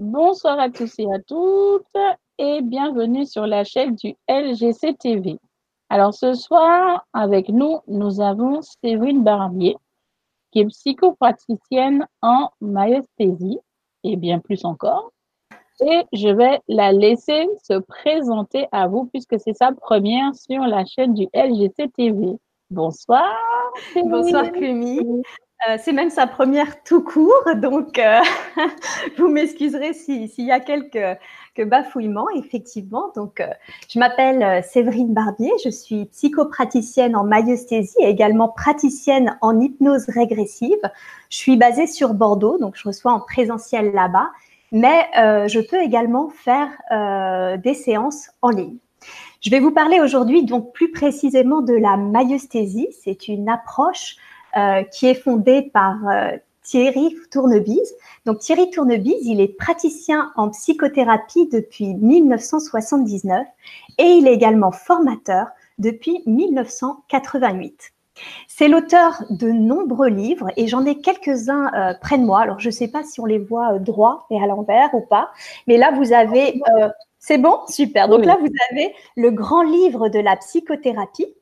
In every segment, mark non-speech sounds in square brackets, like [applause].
Bonsoir à tous et à toutes et bienvenue sur la chaîne du LGC TV. Alors ce soir, avec nous, nous avons Séverine Barbier, qui est psychopraticienne en maïesthésie et bien plus encore. Et je vais la laisser se présenter à vous puisque c'est sa première sur la chaîne du LGC TV. Bonsoir. Bonsoir Clémy. Euh, c'est même sa première tout court, donc euh, [laughs] vous m'excuserez s'il y a quelques, bafouillements, effectivement. Donc, euh, je m'appelle Séverine Barbier, je suis psychopraticienne en maïesthésie et également praticienne en hypnose régressive. Je suis basée sur Bordeaux, donc je reçois en présentiel là-bas, mais je peux également faire des séances en ligne. Je vais vous parler aujourd'hui donc plus précisément de la maïesthésie. C'est une approche qui est fondée par euh, Thierry Tournebise. Donc Thierry Tournebise, il est praticien en psychothérapie depuis 1979 et il est également formateur depuis 1988. C'est l'auteur de nombreux livres et j'en ai quelques-uns euh, près de moi. Alors je ne sais pas si on les voit droit et à l'envers ou pas, mais là vous avez... c'est bon? Super. Donc là vous avez le grand livre de la psychothérapie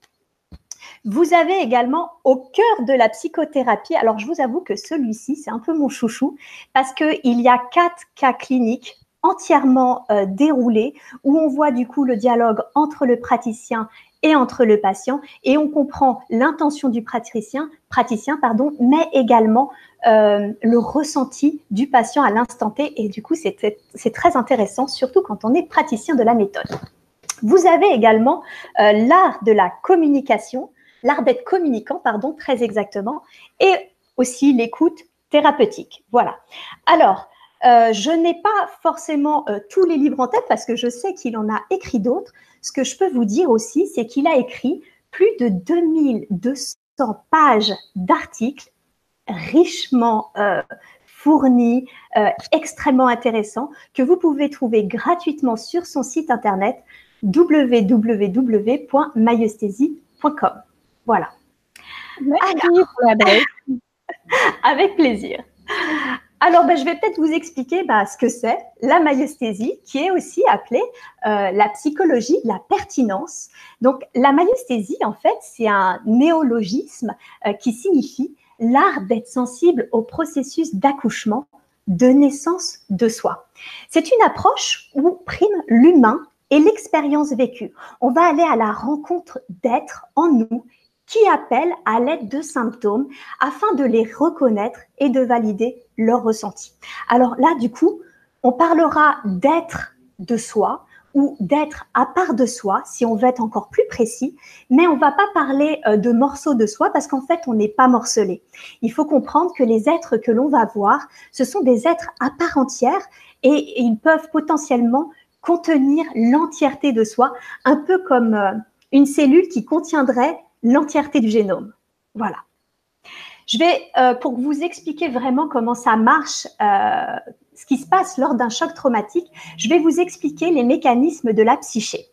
vous avez également au cœur de la psychothérapie, alors je vous avoue que celui-ci, c'est un peu mon chouchou, parce qu'il y a quatre cas cliniques entièrement euh, déroulés où on voit du coup le dialogue entre le praticien et entre le patient et on comprend l'intention du praticien, mais également euh, le ressenti du patient à l'instant T et du coup c'est très intéressant surtout quand on est praticien de la méthode. Vous avez également euh, l'art de la communication l'art d'être communicant, pardon, très exactement, et aussi l'écoute thérapeutique. Voilà. Alors, euh, je n'ai pas forcément euh, tous les livres en tête parce que je sais qu'il en a écrit d'autres. Ce que je peux vous dire aussi, c'est qu'il a écrit plus de 2200 pages d'articles richement fournis, extrêmement intéressants, que vous pouvez trouver gratuitement sur son site internet www.myesthesie.com. Voilà. Merci pour l'adresse. [laughs] Avec plaisir. Alors, ben, je vais peut-être vous expliquer ben, ce que c'est la maïesthésie, qui est aussi appelée euh, la psychologie de la pertinence. Donc, la maïesthésie, en fait, c'est un néologisme euh, qui signifie l'art d'être sensible au processus d'accouchement, de naissance de soi. C'est une approche où prime l'humain et l'expérience vécue. On va aller à la rencontre d'êtres en nous qui appellent à l'aide de symptômes afin de les reconnaître et de valider leurs ressentis. Alors là, du coup, on parlera d'être de soi ou d'être à part de soi, si on veut être encore plus précis, mais on va pas parler euh, de morceaux de soi parce qu'en fait, on n'est pas morcelé. Il faut comprendre que les êtres que l'on va voir, ce sont des êtres à part entière et ils peuvent potentiellement contenir l'entièreté de soi, un peu comme euh, une cellule qui contiendrait l'entièreté du génome. Voilà. Je vais, euh, pour vous expliquer vraiment comment ça marche, euh, ce qui se passe lors d'un choc traumatique, je vais vous expliquer les mécanismes de la psyché.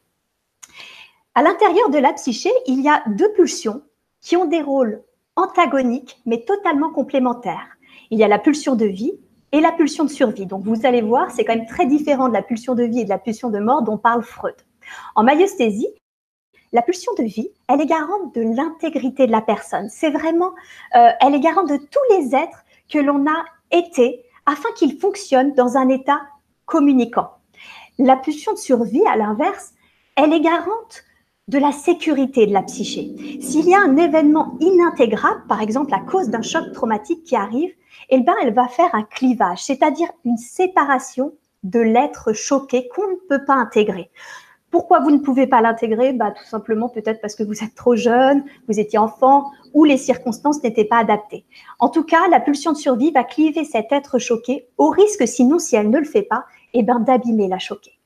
À l'intérieur de la psyché, il y a deux pulsions qui ont des rôles antagoniques mais totalement complémentaires. Il y a la pulsion de vie et la pulsion de survie. Donc vous allez voir, c'est quand même très différent de la pulsion de vie et de la pulsion de mort dont parle Freud. En maïesthésie, la pulsion de vie, elle est garante de l'intégrité de la personne. C'est vraiment, euh, elle est garante de tous les êtres que l'on a été afin qu'ils fonctionnent dans un état communicant. La pulsion de survie, à l'inverse, elle est garante de la sécurité de la psyché. S'il y a un événement inintégrable, par exemple à cause d'un choc traumatique qui arrive, eh ben, elle va faire un clivage, c'est-à-dire une séparation de l'être choqué qu'on ne peut pas intégrer. Pourquoi vous ne pouvez pas l'intégrer? Bah, Tout simplement peut-être parce que vous êtes trop jeune, vous étiez enfant ou les circonstances n'étaient pas adaptées. En tout cas, la pulsion de survie va cliver cet être choqué au risque, sinon si elle ne le fait pas, eh ben, d'abîmer la,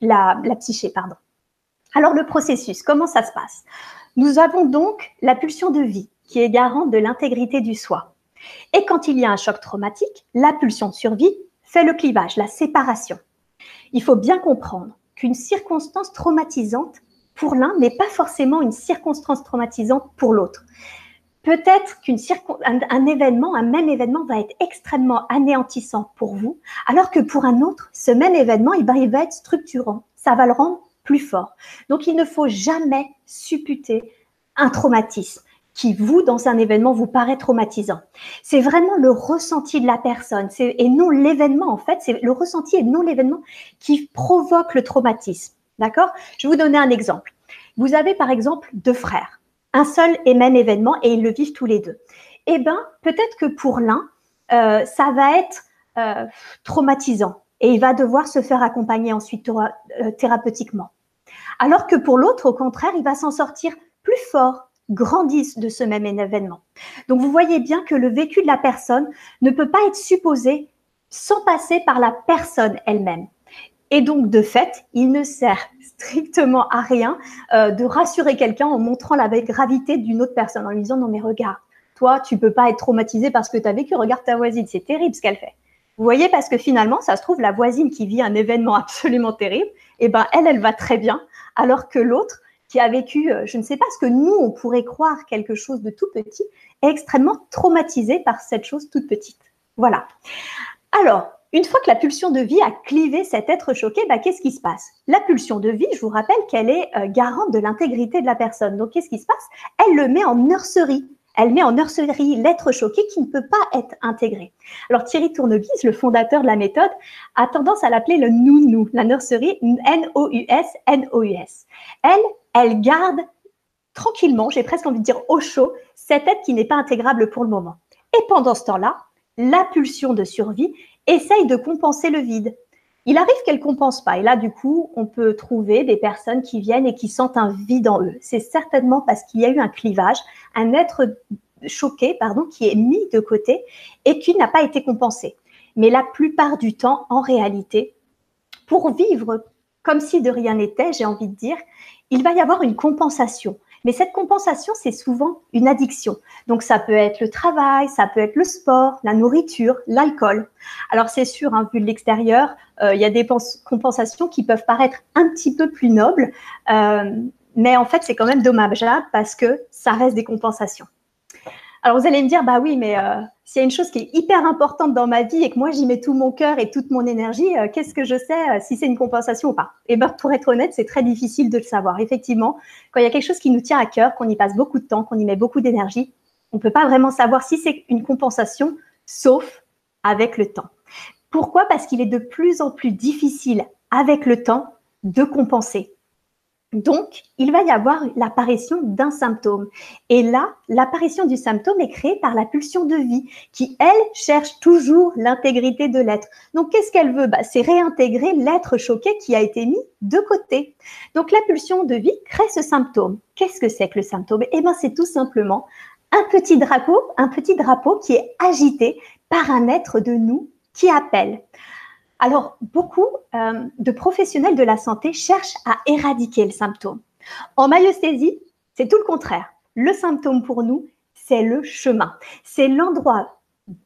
la, la psyché. Pardon. Alors le processus, comment ça se passe? Nous avons donc la pulsion de vie qui est garante de l'intégrité du soi. Et quand il y a un choc traumatique, la pulsion de survie fait le clivage, la séparation. Il faut bien comprendre qu'une circonstance traumatisante pour l'un n'est pas forcément une circonstance traumatisante pour l'autre. peut-être qu'un un, événement, un même événement va être extrêmement anéantissant pour vous, alors que pour un autre, ce même événement, il va être structurant. Ça va le rendre plus fort. Donc, il ne faut jamais supputer un traumatisme qui, vous, dans un événement, vous paraît traumatisant. C'est vraiment le ressenti de la personne et non l'événement, en fait. C'est le ressenti et non l'événement qui provoque le traumatisme. D'accord? Je vais vous donner un exemple. Vous avez, par exemple, deux frères, un seul et même événement et ils le vivent tous les deux. Eh bien, peut-être que pour l'un, euh, ça va être euh, traumatisant et il va devoir se faire accompagner ensuite euh, thérapeutiquement. Alors que pour l'autre, au contraire, il va s'en sortir plus fort, grandissent de ce même événement. Donc vous voyez bien que le vécu de la personne ne peut pas être supposé sans passer par la personne elle-même. Et donc, de fait, il ne sert strictement à rien euh, de rassurer quelqu'un en montrant la gravité d'une autre personne, en lui disant non mais regarde, toi, tu peux pas être traumatisé parce que tu as vécu, regarde ta voisine, c'est terrible ce qu'elle fait. Vous voyez, parce que finalement, ça se trouve, la voisine qui vit un événement [laughs] absolument terrible, eh ben, elle, elle va très bien, alors que l'autre, qui a vécu, euh, je ne sais pas, ce que nous, on pourrait croire quelque chose de tout petit, est extrêmement traumatisé par cette chose toute petite. Voilà. Alors, une fois que la pulsion de vie a clivé cet être choqué, bah, qu'est-ce qui se passe? La pulsion de vie, je vous rappelle qu'elle est euh, garante de l'intégrité de la personne. Donc, qu'est-ce qui se passe? Elle le met en nurserie. Elle met en nurserie l'être choqué qui ne peut pas être intégré. Alors Thierry Tournevis, le fondateur de la méthode, a tendance à l'appeler le nounou, la nurserie N-O-U-S, N-O-U-S. Elle, elle garde tranquillement, j'ai presque envie de dire au chaud, cette être qui n'est pas intégrable pour le moment. Et pendant ce temps-là, la pulsion de survie essaye de compenser le vide. Il arrive qu'elle ne compense pas. Et là, du coup, on peut trouver des personnes qui viennent et qui sentent un vide en eux. C'est certainement parce qu'il y a eu un clivage, un être choqué, pardon, qui est mis de côté et qui n'a pas été compensé. Mais la plupart du temps, en réalité, pour vivre comme si de rien n'était, j'ai envie de dire, il va y avoir une compensation. Mais cette compensation, c'est souvent une addiction. Donc ça peut être le travail, ça peut être le sport, la nourriture, l'alcool. Alors c'est sûr, hein, vu de l'extérieur, euh, il y a des compensations qui peuvent paraître un petit peu plus nobles, euh, mais en fait c'est quand même dommageable parce que ça reste des compensations. Alors vous allez me dire, bah oui, mais euh, s'il y a une chose qui est hyper importante dans ma vie et que moi j'y mets tout mon cœur et toute mon énergie, euh, qu'est-ce que je sais euh, si c'est une compensation ou pas? Et eh bien pour être honnête, c'est très difficile de le savoir. Effectivement, quand il y a quelque chose qui nous tient à cœur, qu'on y passe beaucoup de temps, qu'on y met beaucoup d'énergie, on ne peut pas vraiment savoir si c'est une compensation, sauf avec le temps. Pourquoi? Parce qu'il est de plus en plus difficile avec le temps de compenser. Donc, il va y avoir l'apparition d'un symptôme. Et là, l'apparition du symptôme est créée par la pulsion de vie, qui, elle, cherche toujours l'intégrité de l'être. Donc, qu'est-ce qu'elle veut? Bah, C'est réintégrer l'être choqué qui a été mis de côté. Donc, la pulsion de vie crée ce symptôme. Qu'est-ce que c'est que le symptôme? Eh bien, c'est tout simplement un petit drapeau, un petit drapeau qui est agité par un être de nous qui appelle. Alors, beaucoup euh, de professionnels de la santé cherchent à éradiquer le symptôme. En myosthésie, c'est tout le contraire. Le symptôme pour nous, c'est le chemin. C'est l'endroit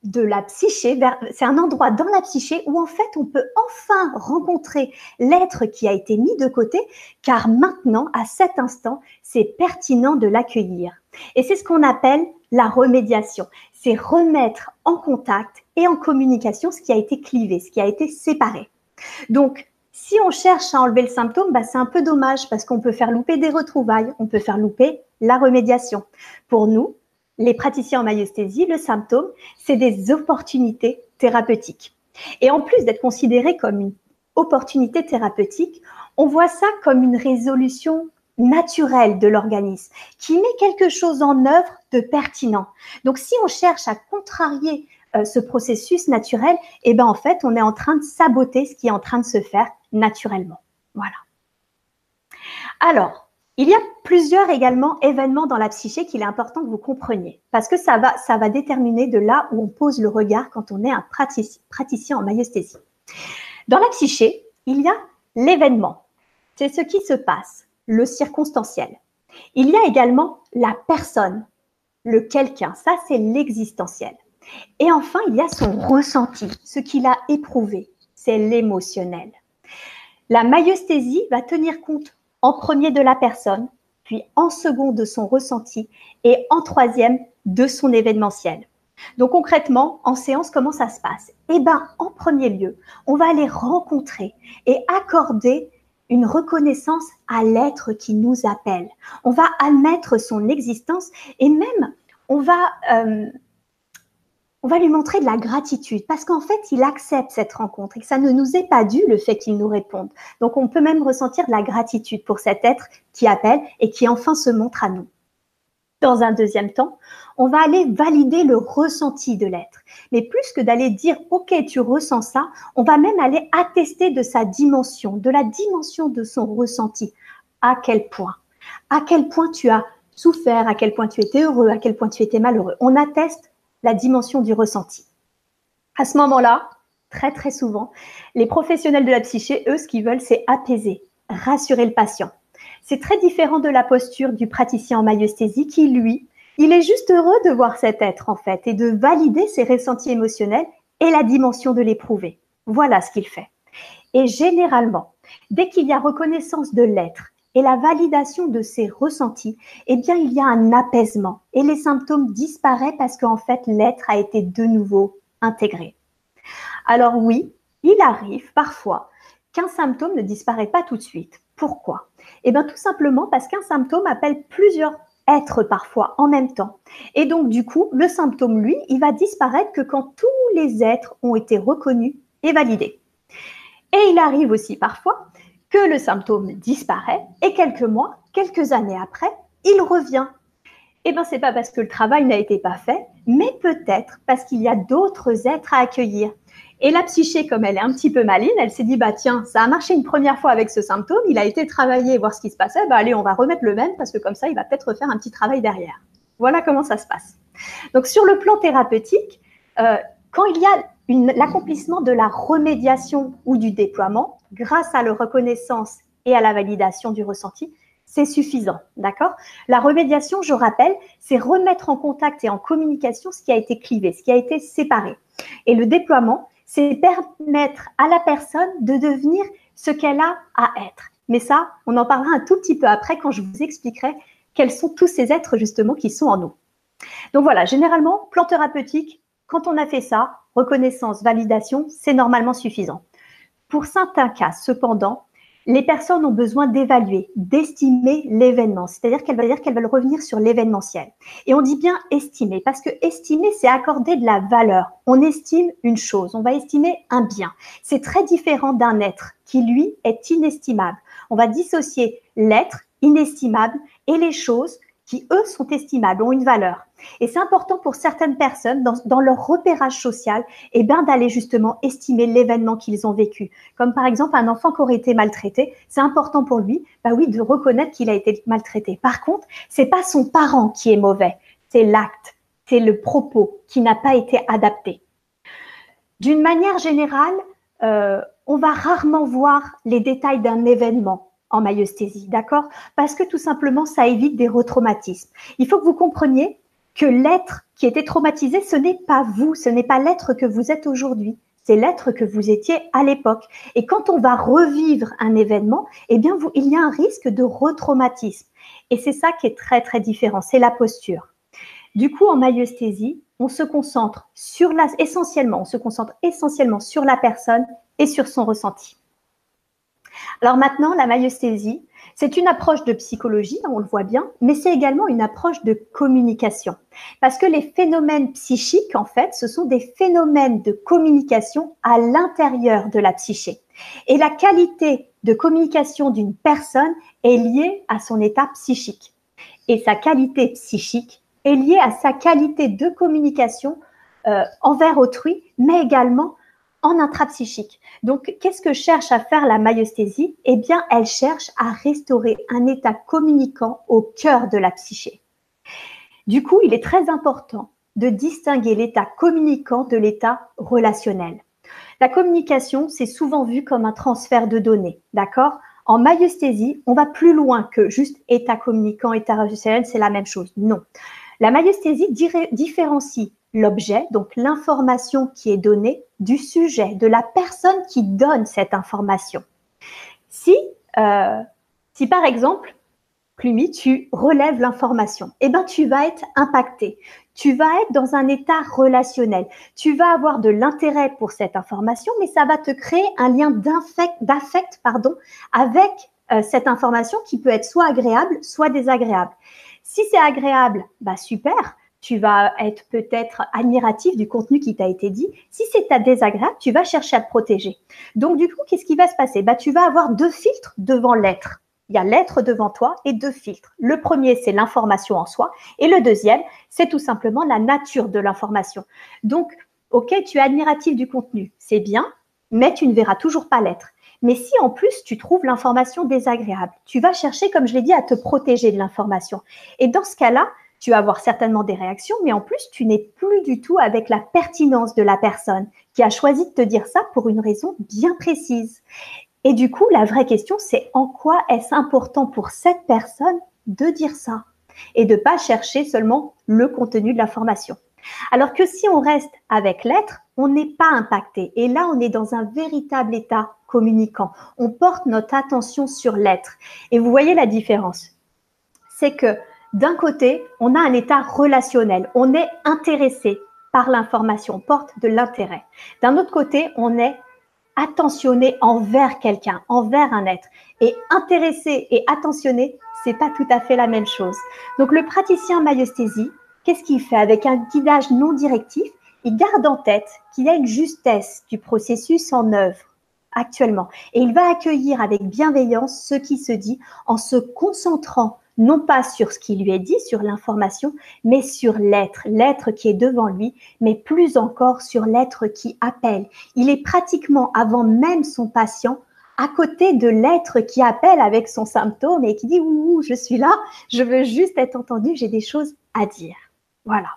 de la psyché, c'est un endroit dans la psyché où en fait on peut enfin rencontrer l'être qui a été mis de côté, car maintenant, à cet instant, c'est pertinent de l'accueillir. Et c'est ce qu'on appelle la remédiation. C'est remettre en contact et en communication ce qui a été clivé, ce qui a été séparé. Donc, si on cherche à enlever le symptôme, bah, c'est un peu dommage parce qu'on peut faire louper des retrouvailles, on peut faire louper la remédiation. Pour nous, les praticiens en myosthésie, le symptôme, c'est des opportunités thérapeutiques. Et en plus d'être considéré comme une opportunité thérapeutique, on voit ça comme une résolution naturelle de l'organisme qui met quelque chose en œuvre pertinent. Donc si on cherche à contrarier euh, ce processus naturel, eh ben en fait, on est en train de saboter ce qui est en train de se faire naturellement. Voilà. Alors, il y a plusieurs également événements dans la psyché qu'il est important que vous compreniez, parce que ça va, ça va déterminer de là où on pose le regard quand on est un praticien en myosthésie. Dans la psyché, il y a l'événement, c'est ce qui se passe, le circonstanciel. Il y a également la personne, le quelqu'un, ça c'est l'existentiel. Et enfin, il y a son ressenti, ce qu'il a éprouvé, c'est l'émotionnel. La myosthésie va tenir compte en premier de la personne, puis en second de son ressenti et en troisième de son événementiel. Donc concrètement, en séance, comment ça se passe? Eh bien, en premier lieu, on va aller rencontrer et accorder une reconnaissance à l'être qui nous appelle. On va admettre son existence et même on va, euh, on va lui montrer de la gratitude parce qu'en fait, il accepte cette rencontre et que ça ne nous est pas dû le fait qu'il nous réponde. Donc, on peut même ressentir de la gratitude pour cet être qui appelle et qui enfin se montre à nous. Dans un deuxième temps, on va aller valider le ressenti de l'être. Mais plus que d'aller dire OK, tu ressens ça, on va même aller attester de sa dimension, de la dimension de son ressenti. À quel point? À quel point tu as souffert, à quel point tu étais heureux, à quel point tu étais malheureux? On atteste la dimension du ressenti. À ce moment-là, très très souvent, les professionnels de la psyché, eux, ce qu'ils veulent, c'est apaiser, rassurer le patient. C'est très différent de la posture du praticien en maïesthésie qui, lui, il est juste heureux de voir cet être, en fait, et de valider ses ressentis émotionnels et la dimension de l'éprouver. Voilà ce qu'il fait. Et généralement, dès qu'il y a reconnaissance de l'être et la validation de ses ressentis, eh bien, il y a un apaisement et les symptômes disparaissent parce qu'en fait, l'être a été de nouveau intégré. Alors oui, il arrive parfois qu'un symptôme ne disparaît pas tout de suite. Pourquoi? Eh bien, tout simplement parce qu'un symptôme appelle plusieurs être parfois en même temps. Et donc, du coup, le symptôme, lui, il va disparaître que quand tous les êtres ont été reconnus et validés. Et il arrive aussi parfois que le symptôme disparaît et quelques mois, quelques années après, il revient. Eh bien, c'est pas parce que le travail n'a été pas fait, mais peut-être parce qu'il y a d'autres êtres à accueillir. Et la psyché, comme elle est un petit peu maline, elle s'est dit, bah tiens, ça a marché une première fois avec ce symptôme, il a été travaillé, voir ce qui se passait, bah allez, on va remettre le même parce que comme ça, il va peut-être refaire un petit travail derrière. Voilà comment ça se passe. Donc sur le plan thérapeutique, euh, quand il y a l'accomplissement de la remédiation ou du déploiement, grâce à la reconnaissance et à la validation du ressenti, c'est suffisant, d'accord? La remédiation, je rappelle, c'est remettre en contact et en communication ce qui a été clivé, ce qui a été séparé. Et le déploiement, c'est permettre à la personne de devenir ce qu'elle a à être. Mais ça, on en parlera un tout petit peu après quand je vous expliquerai quels sont tous ces êtres justement qui sont en nous. Donc voilà, généralement, plan thérapeutique, quand on a fait ça, reconnaissance, validation, c'est normalement suffisant. Pour certains cas, cependant, les personnes ont besoin d'évaluer, d'estimer l'événement. C'est-à-dire qu'elles veulent revenir sur l'événementiel. Et on dit bien estimer, parce que estimer, c'est accorder de la valeur. On estime une chose, on va estimer un bien. C'est très différent d'un être qui, lui, est inestimable. On va dissocier l'être inestimable et les choses qui, eux, sont estimables, ont une valeur. Et c'est important pour certaines personnes, dans, leur repérage social, eh ben, d'aller justement estimer l'événement qu'ils ont vécu. Comme par exemple un enfant qui aurait été maltraité, c'est important pour lui, bah oui, de reconnaître qu'il a été maltraité. Par contre, c'est pas son parent qui est mauvais, c'est l'acte, c'est le propos qui n'a pas été adapté. D'une manière générale, euh, on va rarement voir les détails d'un événement en maïesthésie, d'accord? Parce que tout simplement, ça évite des retraumatismes. Il faut que vous compreniez que l'être qui était traumatisé, ce n'est pas vous, ce n'est pas l'être que vous êtes aujourd'hui, c'est l'être que vous étiez à l'époque. Et quand on va revivre un événement, eh bien, il y a un risque de retraumatisme. Et c'est ça qui est très, très différent, c'est la posture. Du coup, en maïesthésie, on se concentre sur la, essentiellement, on se concentre essentiellement sur la personne et sur son ressenti. Alors maintenant, la maïesthésie, c'est une approche de psychologie, on le voit bien, mais c'est également une approche de communication. Parce que les phénomènes psychiques, en fait, ce sont des phénomènes de communication à l'intérieur de la psyché. Et la qualité de communication d'une personne est liée à son état psychique. Et sa qualité psychique est liée à sa qualité de communication euh, envers autrui, mais également en intrapsychique. Donc, qu'est-ce que cherche à faire la maïesthésie Eh bien, elle cherche à restaurer un état communicant au cœur de la psyché. Du coup, il est très important de distinguer l'état communicant de l'état relationnel. La communication, c'est souvent vu comme un transfert de données, d'accord? En maïesthésie, on va plus loin que juste état communicant, état relationnel, c'est la même chose. Non. La maïesthésie différencie l'objet, donc l'information qui est donnée, du sujet, de la personne qui donne cette information. Si, euh, si par exemple, Plumi, tu relèves l'information, eh ben, tu vas être impacté. Tu vas être dans un état relationnel. Tu vas avoir de l'intérêt pour cette information, mais ça va te créer un lien d'affect, avec euh, cette information qui peut être soit agréable, soit désagréable. Si c'est agréable, bah super, tu vas être peut-être admiratif du contenu qui t'a été dit. Si c'est désagréable, tu vas chercher à te protéger. Donc du coup, qu'est-ce qui va se passer? Bah, Tu vas avoir deux filtres devant l'être. Il y a l'être devant toi et deux filtres. Le premier, c'est l'information en soi. Et le deuxième, c'est tout simplement la nature de l'information. Donc, OK, tu es admiratif du contenu, c'est bien, mais tu ne verras toujours pas l'être. Mais si en plus tu trouves l'information désagréable, tu vas chercher, comme je l'ai dit, à te protéger de l'information. Et dans ce cas-là, tu vas avoir certainement des réactions, mais en plus, tu n'es plus du tout avec la pertinence de la personne qui a choisi de te dire ça pour une raison bien précise. Et du coup, la vraie question, c'est en quoi est-ce important pour cette personne de dire ça et de pas chercher seulement le contenu de l'information? Alors que si on reste avec l'être, on n'est pas impacté. Et là, on est dans un véritable état communicant. On porte notre attention sur l'être. Et vous voyez la différence. C'est que d'un côté, on a un état relationnel. On est intéressé par l'information, porte de l'intérêt. D'un autre côté, on est attentionné envers quelqu'un, envers un être. Et intéressé et attentionné, c'est pas tout à fait la même chose. Donc le praticien maïesthésie, qu'est-ce qu'il fait avec un guidage non directif? Il garde en tête qu'il y a une justesse du processus en œuvre actuellement. Et il va accueillir avec bienveillance ce qui se dit en se concentrant non pas sur ce qui lui est dit, sur l'information, mais sur l'être, l'être qui est devant lui, mais plus encore sur l'être qui appelle. Il est pratiquement avant même son patient à côté de l'être qui appelle avec son symptôme et qui dit ouh, je suis là, je veux juste être entendu, j'ai des choses à dire. Voilà.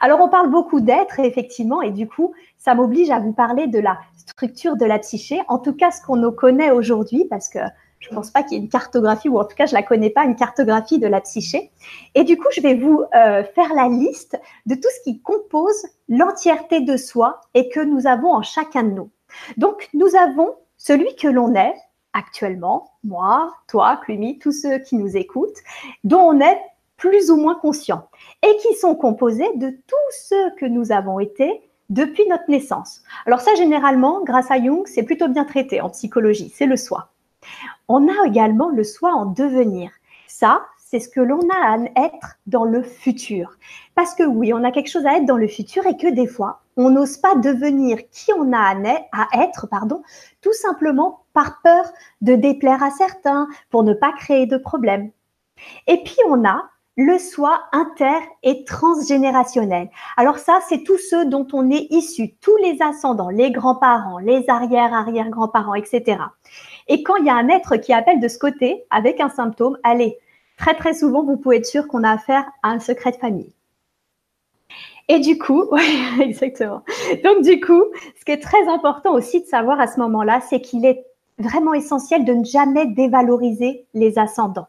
Alors on parle beaucoup d'être effectivement et du coup ça m'oblige à vous parler de la structure de la psyché, en tout cas ce qu'on nous connaît aujourd'hui parce que je ne pense pas qu'il y ait une cartographie, ou en tout cas, je ne la connais pas, une cartographie de la psyché. Et du coup, je vais vous euh, faire la liste de tout ce qui compose l'entièreté de soi et que nous avons en chacun de nous. Donc, nous avons celui que l'on est actuellement, moi, toi, Clumy, tous ceux qui nous écoutent, dont on est plus ou moins conscient et qui sont composés de tous ceux que nous avons été depuis notre naissance. Alors ça, généralement, grâce à Jung, c'est plutôt bien traité en psychologie, c'est le soi. On a également le soi en devenir. Ça, c'est ce que l'on a à être dans le futur. Parce que oui, on a quelque chose à être dans le futur et que des fois, on n'ose pas devenir qui on a à être, pardon, tout simplement par peur de déplaire à certains, pour ne pas créer de problèmes. Et puis on a le soi inter et transgénérationnel. Alors ça, c'est tous ceux dont on est issu, tous les ascendants, les grands-parents, les arrière-arrière-grands-parents, etc. Et quand il y a un être qui appelle de ce côté avec un symptôme, allez, très très souvent, vous pouvez être sûr qu'on a affaire à un secret de famille. Et du coup, [laughs] oui, exactement. Donc du coup, ce qui est très important aussi de savoir à ce moment-là, c'est qu'il est vraiment essentiel de ne jamais dévaloriser les ascendants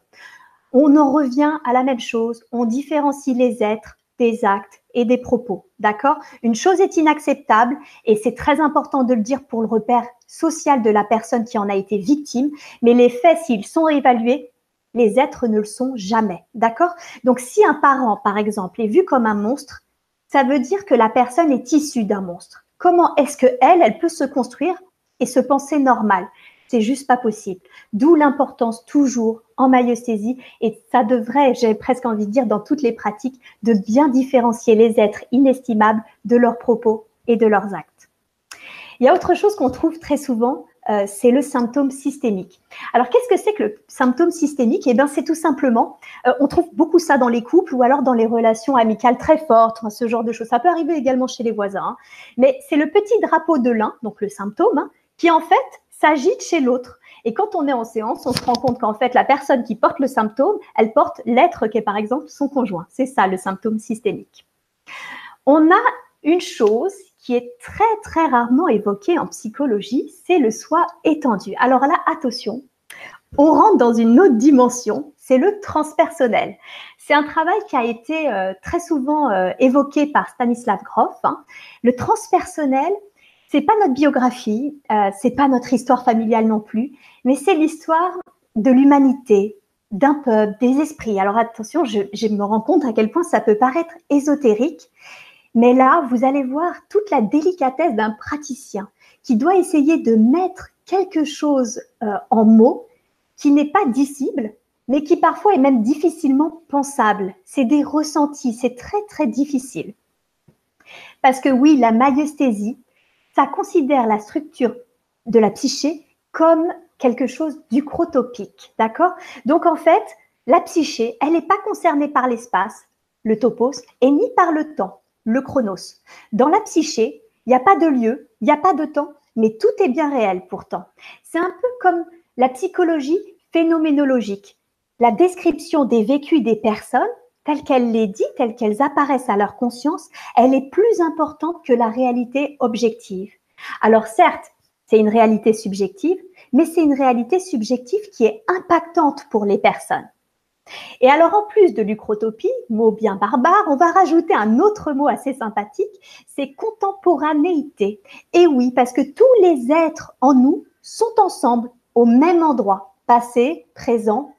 on en revient à la même chose, on différencie les êtres des actes et des propos. D'accord? Une chose est inacceptable et c'est très important de le dire pour le repère social de la personne qui en a été victime, mais les faits, s'ils sont évalués, les êtres ne le sont jamais. D'accord? Donc si un parent, par exemple, est vu comme un monstre, ça veut dire que la personne est issue d'un monstre. Comment est-ce que elle, elle peut se construire et se penser normale? C'est juste pas possible. D'où l'importance toujours en maïesthésie et ça devrait, j'ai presque envie de dire dans toutes les pratiques, de bien différencier les êtres inestimables de leurs propos et de leurs actes. Il y a autre chose qu'on trouve très souvent, euh, c'est le symptôme systémique. Alors qu'est-ce que c'est que le symptôme systémique? Eh bien c'est tout simplement, euh, on trouve beaucoup ça dans les couples ou alors dans les relations amicales très fortes, ce genre de choses. Ça peut arriver également chez les voisins, hein. mais c'est le petit drapeau de l'un, donc le symptôme, hein, qui en fait s'agite chez l'autre. Et quand on est en séance, on se rend compte qu'en fait, la personne qui porte le symptôme, elle porte l'être qui est par exemple son conjoint. C'est ça le symptôme systémique. On a une chose qui est très très rarement évoquée en psychologie, c'est le soi étendu. Alors là, attention, on rentre dans une autre dimension, c'est le transpersonnel. C'est un travail qui a été euh, très souvent euh, évoqué par Stanislav Grof. Hein. Le transpersonnel, c'est pas notre biographie, euh, c'est pas notre histoire familiale non plus, mais c'est l'histoire de l'humanité, d'un peuple, des esprits. Alors attention, je, je, me rends compte à quel point ça peut paraître ésotérique, mais là, vous allez voir toute la délicatesse d'un praticien qui doit essayer de mettre quelque chose euh, en mots qui n'est pas dissible, mais qui parfois est même difficilement pensable. C'est des ressentis, c'est très très difficile. Parce que oui, la maïesthésie, ça considère la structure de la psyché comme quelque chose du chrotopique, d'accord? Donc en fait, la psyché, elle n'est pas concernée par l'espace, le topos, et ni par le temps, le chronos. Dans la psyché, il n'y a pas de lieu, il n'y a pas de temps, mais tout est bien réel pourtant. C'est un peu comme la psychologie phénoménologique, la description des vécus des personnes telles qu'elles les dit, telles qu'elles apparaissent à leur conscience, elle est plus importante que la réalité objective. Alors certes, c'est une réalité subjective, mais c'est une réalité subjective qui est impactante pour les personnes. Et alors, en plus de lucrotopie, mot bien barbare, on va rajouter un autre mot assez sympathique, c'est contemporanéité. Et oui, parce que tous les êtres en nous sont ensemble au même endroit, passé, présent,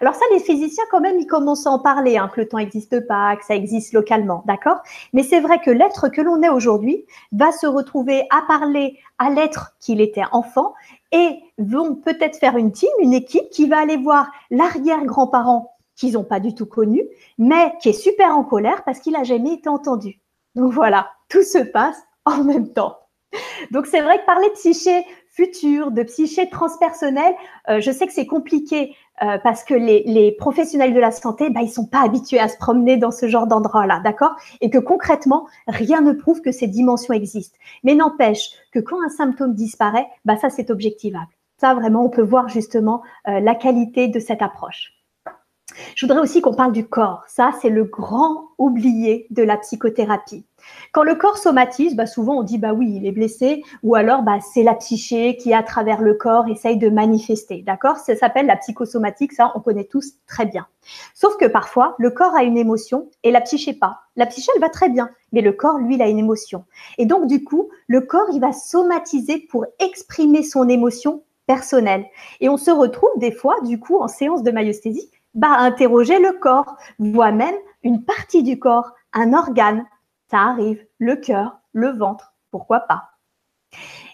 Alors ça, les physiciens, quand même, ils commencent à en parler, hein, que le temps n'existe pas, que ça existe localement, d'accord? Mais c'est vrai que l'être que l'on est aujourd'hui va se retrouver à parler à l'être qu'il était enfant et vont peut-être faire une team, une équipe qui va aller voir l'arrière-grand-parent qu'ils n'ont pas du tout connu, mais qui est super en colère parce qu'il n'a jamais été entendu. Donc voilà, tout se passe en même temps. Donc c'est vrai que parler de psyché futur, de psyché transpersonnelle, euh, je sais que c'est compliqué euh, parce que les, professionnels de la santé, bah, ils sont pas habitués à se promener dans ce genre d'endroit-là, d'accord? Et que concrètement, rien ne prouve que ces dimensions existent. Mais n'empêche que quand un symptôme disparaît, bah, ça c'est objectivable. Ça vraiment, on peut voir justement euh, la qualité de cette approche. Je voudrais aussi qu'on parle du corps. Ça, c'est le grand oublié de la psychothérapie. Quand le corps somatise, bah souvent on dit bah oui, il est blessé, ou alors bah c'est la psyché qui à travers le corps essaye de manifester, d'accord? Ça s'appelle la psychosomatique, ça on connaît tous très bien. Sauf que parfois le corps a une émotion et la psyché pas. La psyché elle va très bien, mais le corps lui il a une émotion. Et donc du coup le corps il va somatiser pour exprimer son émotion personnelle. Et on se retrouve des fois du coup en séance de myosthésie interroger le corps, voire même une partie du corps, un organe, ça arrive, le cœur, le ventre, pourquoi pas.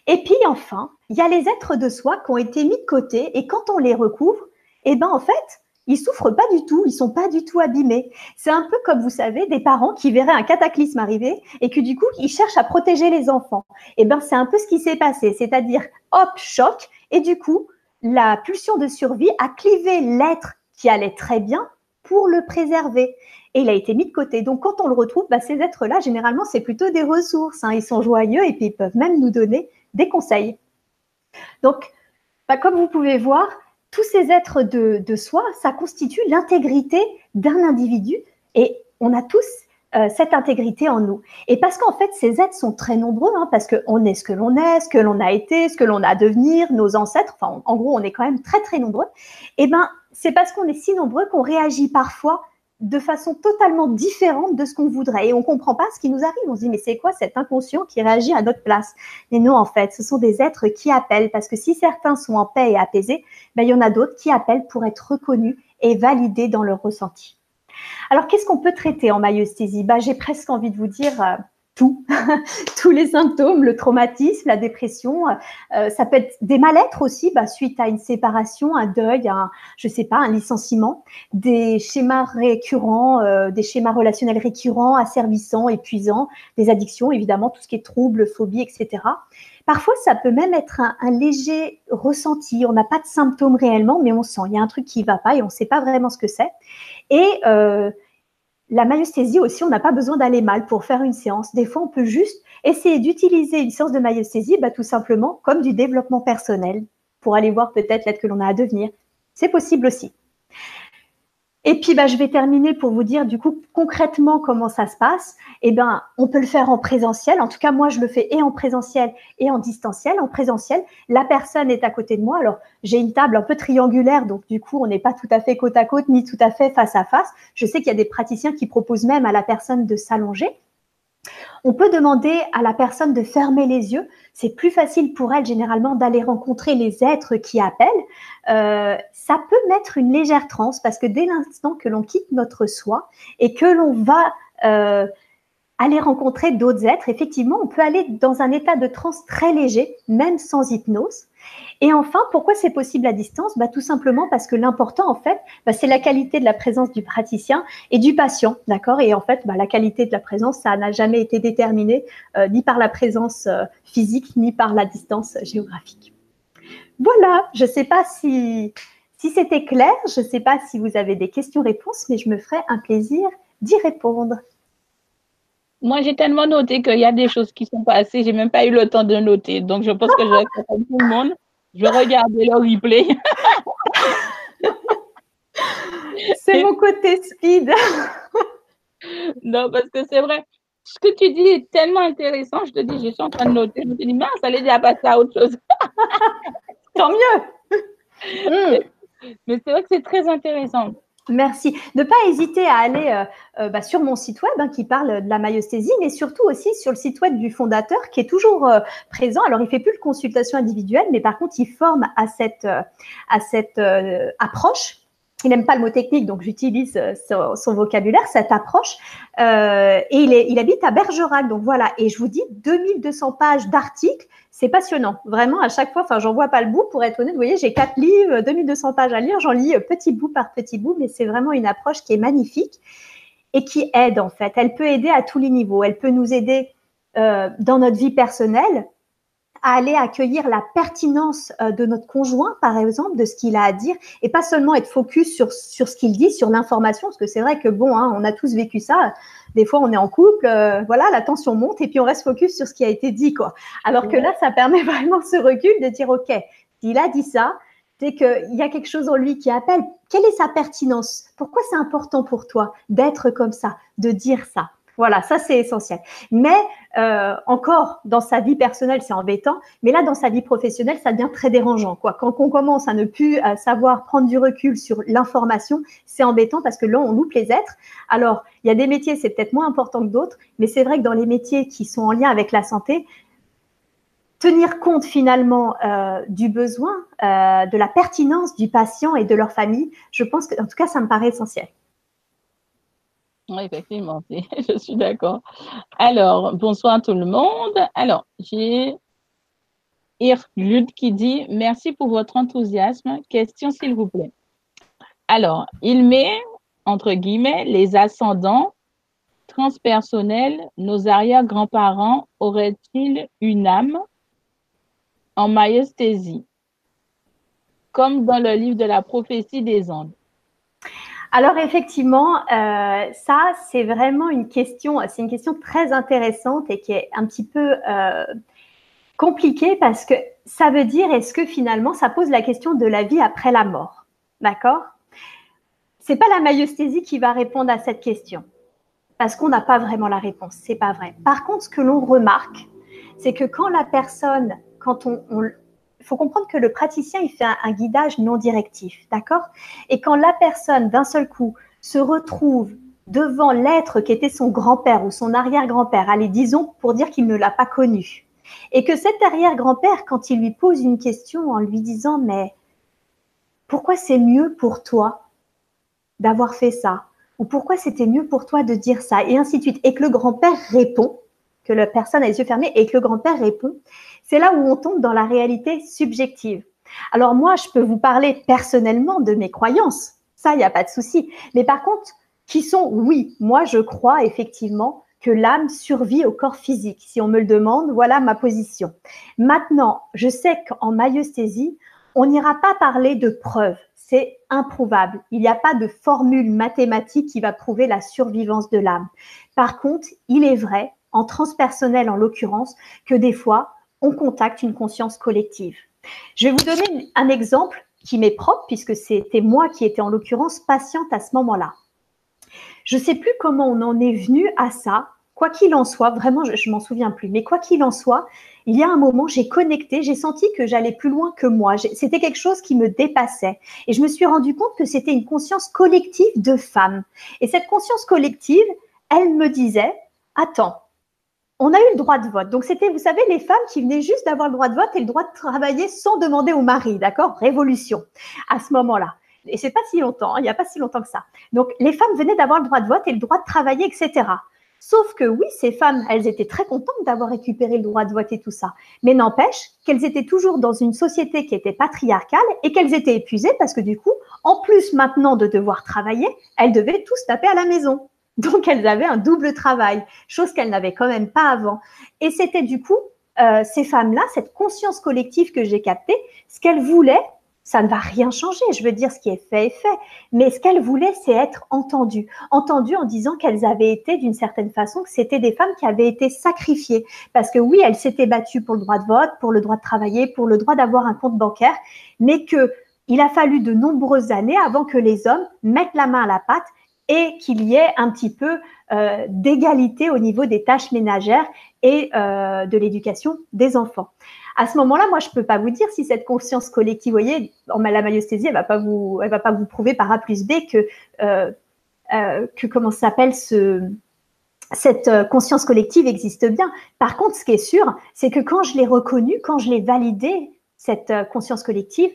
Et puis enfin, il y a les êtres de soi qui ont été mis de côté et quand on les recouvre, eh ben en fait, ils souffrent pas du tout, ils sont pas du tout abîmés. C'est un peu comme vous savez des parents qui verraient un cataclysme arriver et que du coup ils cherchent à protéger les enfants. Eh ben c'est un peu ce qui s'est passé, c'est-à-dire hop choc et du coup la pulsion de survie a clivé l'être qui allait très bien pour le préserver et il a été mis de côté. Donc, quand on le retrouve, bah, ces êtres-là, généralement, c'est plutôt des ressources. Hein. Ils sont joyeux et puis ils peuvent même nous donner des conseils. Donc, bah, comme vous pouvez voir, tous ces êtres de, soi, ça constitue l'intégrité d'un individu et on a tous euh, cette intégrité en nous. Et parce qu'en fait, ces êtres sont très nombreux, hein, parce qu'on est ce que l'on est, ce que l'on a été, ce que l'on a à devenir, nos ancêtres, enfin, en gros, on est quand même très, très nombreux. Et eh ben, c'est parce qu'on est si nombreux qu'on réagit parfois de façon totalement différente de ce qu'on voudrait. Et on ne comprend pas ce qui nous arrive. On se dit, mais c'est quoi cet inconscient qui réagit à notre place? Mais non, en fait, ce sont des êtres qui appellent, parce que si certains sont en paix et apaisés, ben, il y en a d'autres qui appellent pour être reconnus et validés dans leur ressenti. Alors, qu'est-ce qu'on peut traiter en maïesthésie ben, J'ai presque envie de vous dire, euh, [laughs] tous les symptômes, le traumatisme, la dépression. Euh, ça peut être des mal-être aussi, bah, suite à une séparation, un deuil, un, je sais pas, un licenciement, des schémas récurrents, euh, des schémas relationnels récurrents, asservissants, épuisants, des addictions, évidemment, tout ce qui est troubles, phobies, etc. Parfois, ça peut même être un, léger ressenti. On n'a pas de symptômes réellement, mais on sent il y a un truc qui va pas et on ne sait pas vraiment ce que c'est. Et euh, la myosthésie aussi, on n'a pas besoin d'aller mal pour faire une séance. Des fois, on peut juste essayer d'utiliser une séance de myosthésie bah, tout simplement comme du développement personnel pour aller voir peut-être l'aide que l'on a à devenir. C'est possible aussi. Et puis, bah, je vais terminer pour vous dire du coup concrètement comment ça se passe. Eh ben, on peut le faire en présentiel. En tout cas, moi, je le fais et en présentiel et en distanciel. En présentiel, la personne est à côté de moi. Alors, j'ai une table un peu triangulaire, donc du coup, on n'est pas tout à fait côte à côte ni tout à fait face à face. Je sais qu'il y a des praticiens qui proposent même à la personne de s'allonger. On peut demander à la personne de fermer les yeux. C'est plus facile pour elle généralement d'aller rencontrer les êtres qui appellent. Euh, ça peut mettre une légère transe parce que dès l'instant que l'on quitte notre soi et que l'on va euh, aller rencontrer d'autres êtres, effectivement, on peut aller dans un état de transe très léger, même sans hypnose. Et enfin, pourquoi c'est possible à distance? Bah, Tout simplement parce que l'important, en fait, bah, c'est la qualité de la présence du praticien et du patient, d'accord? Et en fait, bah, la qualité de la présence, ça n'a jamais été déterminé euh, ni par la présence euh, physique, ni par la distance géographique. Voilà, je ne sais pas si, si c'était clair, je ne sais pas si vous avez des questions-réponses, mais je me ferai un plaisir d'y répondre. Moi, j'ai tellement noté qu'il y a des choses qui sont passées, j'ai même pas eu le temps de noter. Donc, je pense que je vais comme tout le monde. Je vais regarder le replay. [laughs] c'est mon côté speed. [laughs] non, parce que c'est vrai. Ce que tu dis est tellement intéressant. Je te dis, je suis en train de noter. Je me dis, mince, allez déjà passer à autre chose. [laughs] Tant mieux. Mais c'est vrai que c'est très intéressant. Merci. Ne pas hésiter à aller euh, euh, bah, sur mon site web hein, qui parle de la maïesthésie, mais surtout aussi sur le site web du fondateur qui est toujours euh, présent. Alors, il fait plus de consultation individuelle, mais par contre, il forme à cette, approche il n'aime pas le mot technique, donc j'utilise son, vocabulaire, cette approche. et il, il habite à Bergerac, donc voilà. Et je vous dis, 2200 pages d'articles c'est passionnant. Vraiment, à chaque fois, enfin, j'en vois pas le bout. Pour être honnête, vous voyez, j'ai quatre livres, 2200 pages à lire. J'en lis euh, petit bout par petit bout, mais c'est vraiment une approche qui est magnifique et qui aide, en fait. Elle peut aider à tous les niveaux. Elle peut nous aider euh, dans notre vie personnelle, à aller accueillir la pertinence euh, de notre conjoint, par exemple, de ce qu'il a à dire, et pas seulement être focus sur, sur ce qu'il dit, sur l'information, parce que c'est vrai que bon, hein, on a tous vécu ça. Des fois, on est en couple, euh, voilà, la tension monte, et puis on reste focus sur ce qui a été dit, quoi. Alors que là, ça permet [laughs] vraiment ce recul de dire, ok, s'il a dit ça, c'est qu'il y a quelque chose en lui qui appelle. Quelle est sa pertinence? Pourquoi c'est important pour toi d'être comme ça, de dire ça? Voilà, ça c'est essentiel. Mais euh, encore dans sa vie personnelle, c'est embêtant, mais là dans sa vie professionnelle, ça devient très dérangeant. Quand on commence à ne plus euh, savoir prendre du recul sur l'information, c'est embêtant parce que là on loupe les êtres. Alors il y a des métiers, c'est peut-être moins important que d'autres, mais c'est vrai que dans les métiers qui sont en lien avec la santé, tenir compte finalement euh, du besoin, de la pertinence du patient et de leur famille, je pense que en tout cas ça me paraît essentiel. Oui, effectivement, [laughs] je suis d'accord. Alors, bonsoir tout le monde. Alors, j'ai Irlude qui dit Merci pour votre enthousiasme. Question, s'il vous plaît. Alors, il met, entre guillemets, les ascendants transpersonnels, nos arrière-grands-parents auraient-ils une âme en maïesthésie, comme dans le livre de la prophétie des Andes alors effectivement, euh, ça c'est vraiment une question, c'est une question très intéressante et qui est un petit peu euh, compliquée parce que ça veut dire est-ce que finalement ça pose la question de la vie après la mort, d'accord? C'est pas la maïesthésie qui va répondre à cette question parce qu'on n'a pas vraiment la réponse, c'est pas vrai. Par contre, ce que l'on remarque, c'est que quand la personne, quand on, on il faut comprendre que le praticien, il fait un, guidage non directif, d'accord? Et quand la personne, d'un seul coup, se retrouve devant l'être qui était son grand-père ou son arrière-grand-père, allez, disons, pour dire qu'il ne l'a pas connu, et que cet arrière-grand-père, quand il lui pose une question en lui disant, mais pourquoi c'est mieux pour toi d'avoir fait ça? Ou pourquoi c'était mieux pour toi de dire ça? Et ainsi de suite. Et que le grand-père répond, que la personne a les yeux fermés, et que le grand-père répond, c'est là où on tombe dans la réalité subjective. Alors moi, je peux vous parler personnellement de mes croyances, ça, il n'y a pas de souci. Mais par contre, qui sont, oui, moi, je crois effectivement que l'âme survit au corps physique. Si on me le demande, voilà ma position. Maintenant, je sais qu'en maïesthésie, on n'ira pas parler de preuves. C'est improuvable. Il n'y a pas de formule mathématique qui va prouver la survivance de l'âme. Par contre, il est vrai, en transpersonnel en l'occurrence, que des fois, on contacte une conscience collective. Je vais vous donner un exemple qui m'est propre, puisque c'était moi qui étais en l'occurrence patiente à ce moment-là. Je ne sais plus comment on en est venu à ça. Quoi qu'il en soit, vraiment, je, ne m'en souviens plus, mais quoi qu'il en soit, il y a un moment, j'ai connecté, j'ai senti que j'allais plus loin que moi. C'était quelque chose qui me dépassait. Et je me suis rendu compte que c'était une conscience collective de femmes. Et cette conscience collective, elle me disait, attends, on a eu le droit de vote. Donc, c'était, vous savez, les femmes qui venaient juste d'avoir le droit de vote et le droit de travailler sans demander au mari, d'accord? Révolution à ce moment-là. Et c'est pas si longtemps, hein, il n'y a pas si longtemps que ça. Donc, les femmes venaient d'avoir le droit de vote et le droit de travailler, etc. Sauf que oui, ces femmes, elles étaient très contentes d'avoir récupéré le droit de vote et tout ça. Mais n'empêche qu'elles étaient toujours dans une société qui était patriarcale et qu'elles étaient épuisées parce que du coup, en plus maintenant de devoir travailler, elles devaient tous taper à la maison. [laughs] Donc elles avaient un double travail, chose qu'elles n'avaient quand même pas avant. Et c'était du coup euh, ces femmes-là, cette conscience collective que j'ai captée, ce qu'elles voulaient, ça ne va rien changer. Je veux dire, ce qui est fait est fait. Mais ce qu'elles voulaient, c'est être entendues. Entendues en disant qu'elles avaient été, d'une certaine façon, que c'était des femmes qui avaient été sacrifiées. Parce que oui, elles s'étaient battues pour le droit de vote, pour le droit de travailler, pour le droit d'avoir un compte bancaire, mais que il a fallu de nombreuses années avant que les hommes mettent la main à la pâte et qu'il y ait un petit peu euh, d'égalité au niveau des tâches ménagères et euh, de l'éducation des enfants à ce moment-là, moi, je peux pas vous dire si cette conscience collective, vous voyez, la maïosthésie, elle va pas vous, va pas vous prouver par A plus B que, euh, euh, que comment s'appelle ce, cette conscience collective existe bien. Par contre, ce qui est sûr, c'est que quand je l'ai reconnue, quand je l'ai validée, cette conscience collective,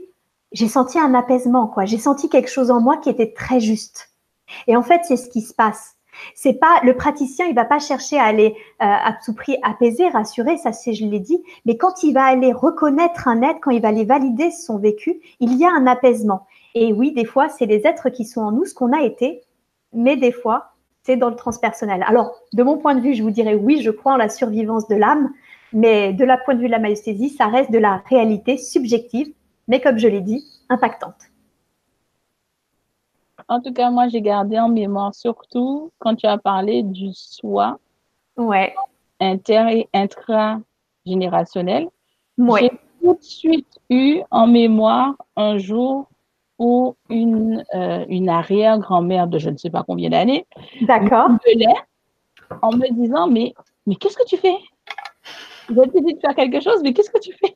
j'ai senti un apaisement, quoi. J'ai senti quelque chose en moi qui était très juste. Et en fait, c'est ce qui se passe. C'est pas le praticien, il va pas chercher à aller euh, à tout prix apaiser, rassurer, ça c'est je l'ai dit, mais quand il va aller reconnaître un être, quand il va aller valider son vécu, il y a un apaisement. Et oui, des fois, c'est les êtres qui sont en nous, ce qu'on a été, mais des fois, c'est dans le transpersonnel. Alors, de mon point de vue, je vous dirais oui, je crois en la survivance de l'âme, mais de la point de vue de la maïesthésie, ça reste de la réalité subjective, mais comme je l'ai dit, impactante. En tout cas, moi, j'ai gardé en mémoire surtout quand tu as parlé du soi ouais. inter et intragénérationnel. Ouais. J'ai tout de suite eu en mémoire un jour où une, euh, une arrière-grand-mère de je ne sais pas combien d'années D'accord. en me disant Mais, mais qu'est-ce que tu fais? Je te dit de faire quelque chose, mais qu'est-ce que tu fais?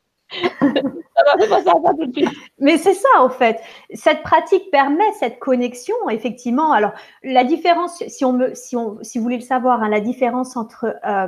Mais c'est ça, en fait. Cette pratique permet cette connexion, effectivement. Alors, la différence, si, on si, on, si vous voulez le savoir, hein, la différence entre euh,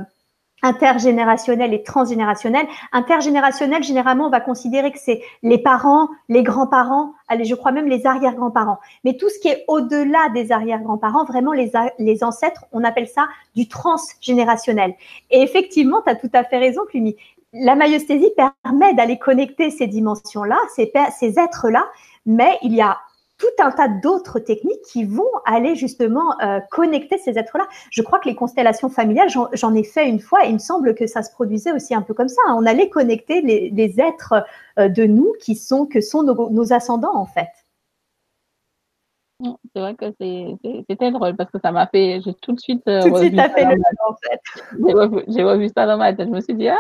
intergénérationnel et transgénérationnel. Intergénérationnel, généralement, on va considérer que c'est les parents, les grands-parents, allez, je crois même les arrière-grands-parents. Mais tout ce qui est au-delà des arrière-grands-parents, vraiment les, les ancêtres, on appelle ça du transgénérationnel. Et effectivement, tu as tout à fait raison, Cluny la maïesthésie permet d'aller connecter ces dimensions-là, ces, ces êtres-là, mais il y a tout un tas d'autres techniques qui vont aller justement euh, connecter ces êtres-là. Je crois que les constellations familiales, j'en ai fait une fois et il me semble que ça se produisait aussi un peu comme ça. On allait connecter les, êtres euh, de nous qui sont, que sont nos, ascendants en fait. C'est vrai que c'était drôle parce que ça m'a fait, j'ai tout de suite. Euh, tout de suite, fait le en fait. [laughs] J'ai revu, ça dans ma tête. Je me suis dit, ah,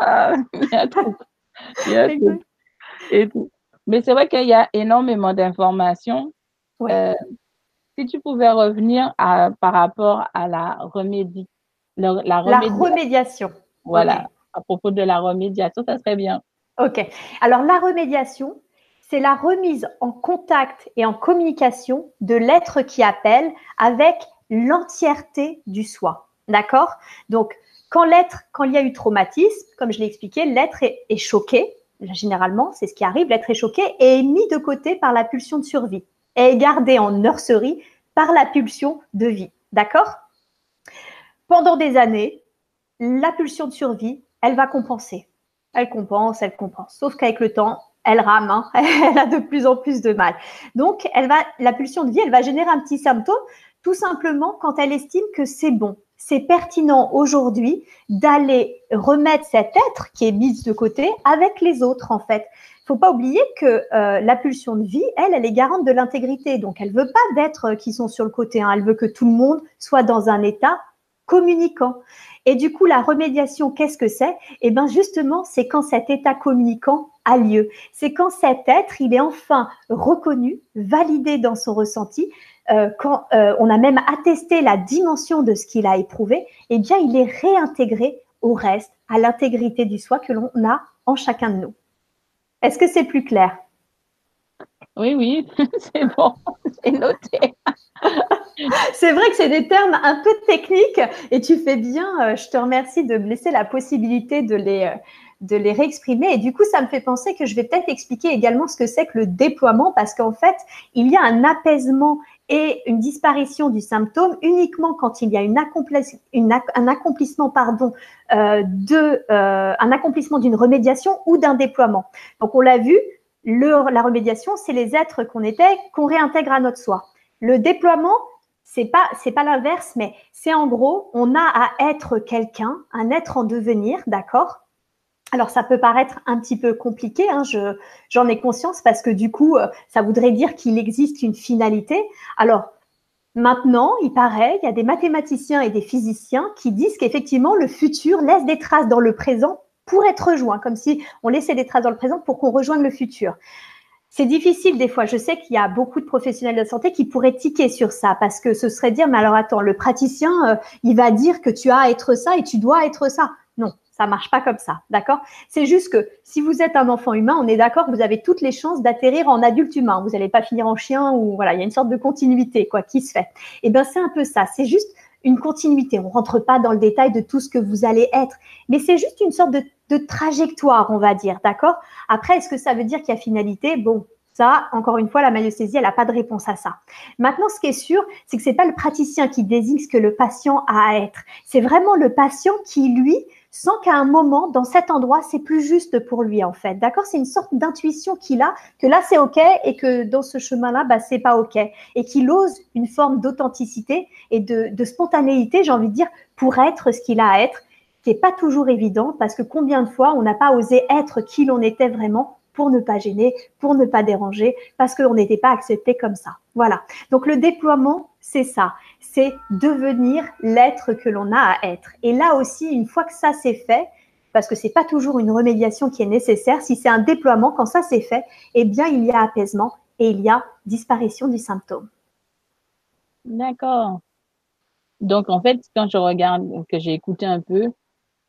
[laughs] il y a tout. Il y a tout. Et tout. Mais c'est vrai qu'il y a énormément d'informations. Euh, si tu pouvais revenir à, par rapport à la, remédi la, la, remédiation. Voilà, à propos de la remédiation, ça serait bien. OK. Alors, la remédiation, c'est la remise en contact et en communication de l'être qui appelle avec l'entièreté du soi. D'accord? Donc, quand il y a eu traumatisme, comme je l'ai expliqué, l'être est, choqué. Généralement, c'est ce qui arrive. L'être est choqué et est mis de côté par la pulsion de survie et est gardé en nurserie par la pulsion de vie. D'accord? Pendant des années, la pulsion de survie, elle va compenser. Elle compense, elle compense. Sauf qu'avec le temps, elle rame, hein. [laughs] elle a de plus en plus de mal. Donc, la pulsion de vie, elle va générer un petit symptôme, tout simplement quand elle estime que c'est bon, c'est pertinent aujourd'hui d'aller remettre cet être qui est mis de côté avec les autres en fait. Il faut pas oublier que euh, la pulsion de vie, elle, elle est garante de l'intégrité. Donc, elle veut pas d'être euh, qui sont sur le côté. Hein. Elle veut que tout le monde soit dans un état communicant. Et du coup, la remédiation, qu'est-ce que c'est? Eh bien, justement, c'est quand cet état communicant a lieu. C'est quand cet être, il est enfin reconnu, validé dans son ressenti, euh, quand euh, on a même attesté la dimension de ce qu'il a éprouvé, eh bien, il est réintégré au reste, à l'intégrité du soi que l'on a en chacun de nous. Est-ce que c'est plus clair? Oui, oui, [laughs] c'est bon, [laughs] c'est noté. [laughs] c'est vrai que c'est des termes un peu techniques et tu fais bien. Euh, je te remercie de me laisser la possibilité de les, de les réexprimer. Et du coup, ça me fait penser que je vais peut-être expliquer également ce que c'est que le déploiement parce qu'en fait, il y a un apaisement et une disparition du symptôme uniquement quand il y a une une, un accomplissement pardon euh, de un accomplissement d'une remédiation ou d'un déploiement. Donc on l'a vu, le, la remédiation, c'est les êtres qu'on était qu'on réintègre à notre soi. Le déploiement, c'est pas c'est pas l'inverse, mais c'est en gros, on a à être quelqu'un, un être en devenir, d'accord? Alors ça peut paraître un petit peu compliqué, hein, j'en ai conscience parce que du coup, euh, ça voudrait dire qu'il existe une finalité. Alors maintenant, il paraît, il y a des mathématiciens et des physiciens qui disent qu'effectivement, le futur laisse des traces dans le présent pour être rejoint, comme si on laissait des traces dans le présent pour qu'on rejoigne le futur. C'est difficile des fois. Je sais qu'il y a beaucoup de professionnels de santé qui pourraient tiquer sur ça parce que ce serait dire, mais alors attends, le praticien, euh, il va dire que tu as à être ça et tu dois être ça. Ça marche pas comme ça, d'accord? C'est juste que si vous êtes un enfant humain, on est d'accord vous avez toutes les chances d'atterrir en adulte humain. Vous n'allez pas finir en chien ou voilà, il y a une sorte de continuité quoi qui se fait. Et eh ben c'est un peu ça. C'est juste une continuité. On rentre pas dans le détail de tout ce que vous allez être, mais c'est juste une sorte de, trajectoire, on va dire, d'accord? Après, est-ce que ça veut dire qu'il y a finalité? Bon, ça, encore une fois, la maïosthésie, elle n'a pas de réponse à ça. Maintenant, ce qui est sûr, c'est que c'est pas le praticien qui désigne ce que le patient a à être. C'est vraiment le patient qui, lui, sent qu'à un moment, dans cet endroit, c'est plus juste pour lui, en fait. D'accord? C'est une sorte d'intuition qu'il a, que là, c'est OK et que dans ce chemin-là, bah, c'est pas OK. Et qu'il ose une forme d'authenticité et de, de spontanéité, j'ai envie de dire, pour être ce qu'il a à être, qui n'est pas toujours évident parce que combien de fois on n'a pas osé être qui l'on était vraiment pour ne pas gêner, pour ne pas déranger, parce qu'on n'était pas accepté comme ça. Voilà. Donc le déploiement, c'est ça c'est devenir l'être que l'on a à être. Et là aussi, une fois que ça c'est fait, parce que c'est pas toujours une remédiation qui est nécessaire, si c'est un déploiement, quand ça c'est fait, eh bien il y a apaisement et il y a disparition du symptôme. D'accord. Donc en fait, quand je regarde, que j'ai écouté un peu,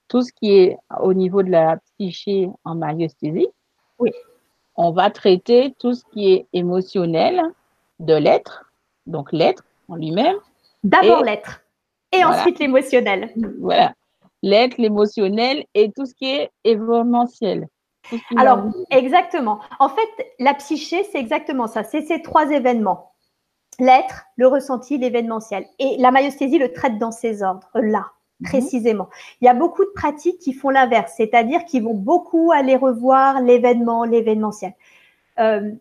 tout ce qui est au niveau de la psyché en myosthésie, oui. on va traiter tout ce qui est émotionnel de l'être, donc l'être en lui-même, D'abord l'être et ensuite l'émotionnel. Voilà. L'être, l'émotionnel et tout ce qui est événementiel. Alors, exactement. En fait, la psyché, c'est exactement ça. C'est ces trois événements. L'être, le ressenti, l'événementiel. Et la myosthésie le traite dans ces ordres-là, mhm. précisément. Il y a beaucoup de pratiques qui font l'inverse, c'est-à-dire qui vont beaucoup aller revoir l'événement, l'événementiel. Euh,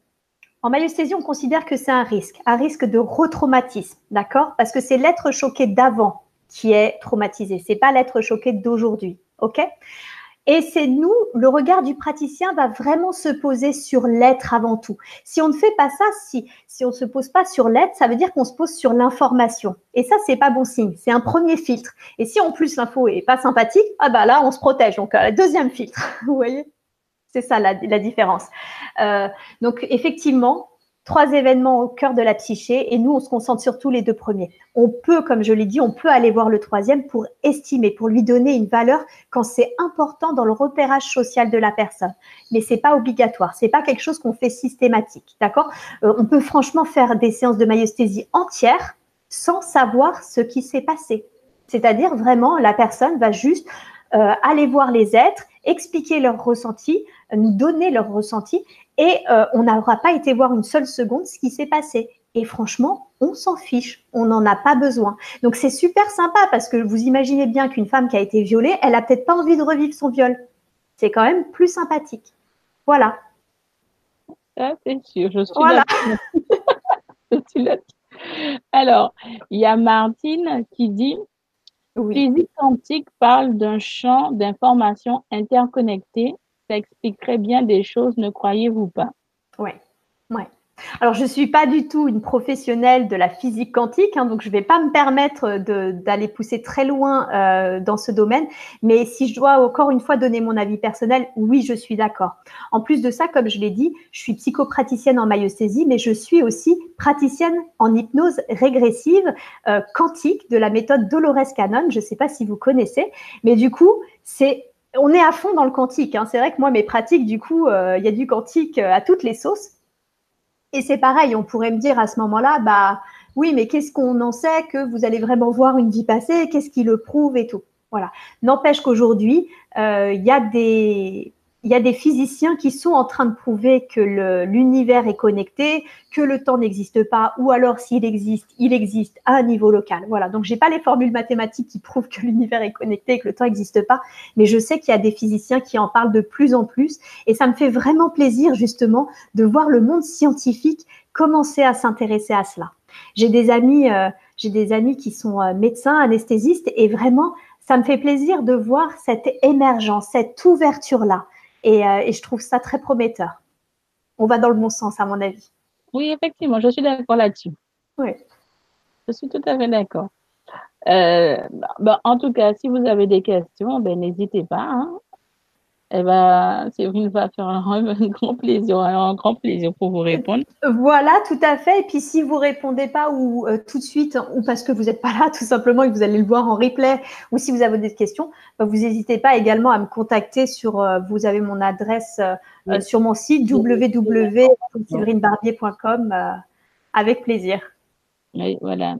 en myosthésie, on considère que c'est un risque, un risque de retraumatisme, d'accord? Parce que c'est l'être choqué d'avant qui est traumatisé, c'est pas l'être choqué d'aujourd'hui, ok? Et c'est nous, le regard du praticien va vraiment se poser sur l'être avant tout. Si on ne fait pas ça, si, si on ne se pose pas sur l'être, ça veut dire qu'on se pose sur l'information. Et ça, c'est pas bon signe. C'est un premier filtre. Et si en plus l'info est pas sympathique, ah bah là, on se protège. Donc, euh, deuxième filtre. [laughs] Vous voyez? C'est ça la, différence. Euh, donc effectivement, trois événements au cœur de la psyché et nous, on se concentre sur tous les deux premiers. On peut, comme je l'ai dit, on peut aller voir le troisième pour estimer, pour lui donner une valeur quand c'est important dans le repérage social de la personne. Mais c'est pas obligatoire, c'est pas quelque chose qu'on fait systématique, d'accord? Euh, On peut franchement faire des séances de myosthésie entières sans savoir ce qui s'est passé. C'est-à-dire vraiment, la personne va juste euh, aller voir les êtres, expliquer leurs ressentis, nous donner leurs ressentis et euh, on n'aura pas été voir une seule seconde ce qui s'est passé. Et franchement, on s'en fiche, on n'en a pas besoin. Donc c'est super sympa parce que vous imaginez bien qu'une femme qui a été violée, elle a peut-être pas envie de revivre son viol. C'est quand même plus sympathique. Voilà. Ah, c'est sûr, je suis voilà. là. [laughs] Alors, il y a Martine qui dit Physique quantique parle d'un champ d'information interconnecté. Ça expliquerait bien des choses, ne croyez-vous pas? Oui, ouais. Alors, je ne suis pas du tout une professionnelle de la physique quantique, hein, donc je ne vais pas me permettre d'aller pousser très loin euh, dans ce domaine. Mais si je dois encore une fois donner mon avis personnel, oui, je suis d'accord. En plus de ça, comme je l'ai dit, je suis psychopraticienne en myosthésie, mais je suis aussi praticienne en hypnose régressive euh, quantique de la méthode Dolores Cannon. Je ne sais pas si vous connaissez, mais du coup, on est à fond dans le quantique. Hein. C'est vrai que moi, mes pratiques, du coup, euh, il y a du quantique à toutes les sauces. Et c'est pareil, on pourrait me dire à ce moment-là, bah oui, mais qu'est-ce qu'on en sait que vous allez vraiment voir une vie passée? Qu'est-ce qui le prouve et tout? Voilà. N'empêche qu'aujourd'hui, euh, il y a des il y a des physiciens qui sont en train de prouver que l'univers est connecté, que le temps n'existe pas, ou alors s'il existe, il existe à un niveau local. Voilà. Donc j'ai pas les formules mathématiques qui prouvent que [laughs] l'univers est connecté et que le temps n'existe pas, mais je sais qu'il y a des physiciens qui en parlent de plus en plus, et ça me fait vraiment plaisir justement de voir le monde scientifique commencer à s'intéresser à cela. J'ai des amis, euh, j'ai des amis qui sont euh, médecins, anesthésistes, et vraiment ça me fait plaisir de voir cette émergence, cette ouverture là euh, et, je trouve ça très prometteur. On va dans le bon sens, à mon avis. Oui, effectivement, je suis d'accord là-dessus. Oui. Je suis tout à fait d'accord. Euh, bah, en tout cas, si vous avez des questions, ben, n'hésitez pas. Hein eh ben, Séverine va faire [laughs] un, grand plaisir, un grand plaisir pour vous répondre. Voilà, tout à fait. Et puis, si vous répondez pas ou euh, tout de suite, ou parce que vous n'êtes pas là, [laughs] tout simplement, et que vous allez le voir en replay, ou si vous avez des questions, bah, vous n'hésitez pas également à me contacter sur. Euh, vous avez mon adresse euh, sur mon site www.séverinebarbier.com avec plaisir. Oui, voilà.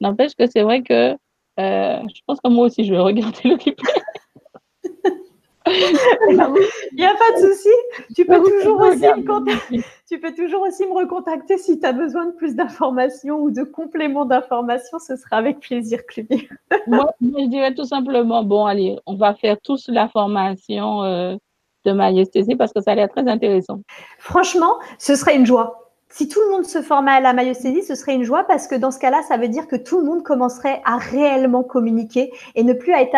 N'empêche que c'est vrai que je pense que moi aussi, je vais regarder le replay. [laughs] Il n'y a pas de souci. Tu peux, toujours aussi me tu peux toujours aussi me recontacter si tu as besoin de plus d'informations ou de compléments d'informations. Ce sera avec plaisir, Cluny. moi, je dirais tout simplement, bon, allez, on va faire tous la formation euh, de maïesthésie parce que ça a l'air très intéressant. Franchement, ce serait une joie si tout le monde se formait à la maïosthésie, ce serait une joie parce que dans ce cas-là, ça veut dire que tout le monde commencerait à réellement communiquer et ne plus être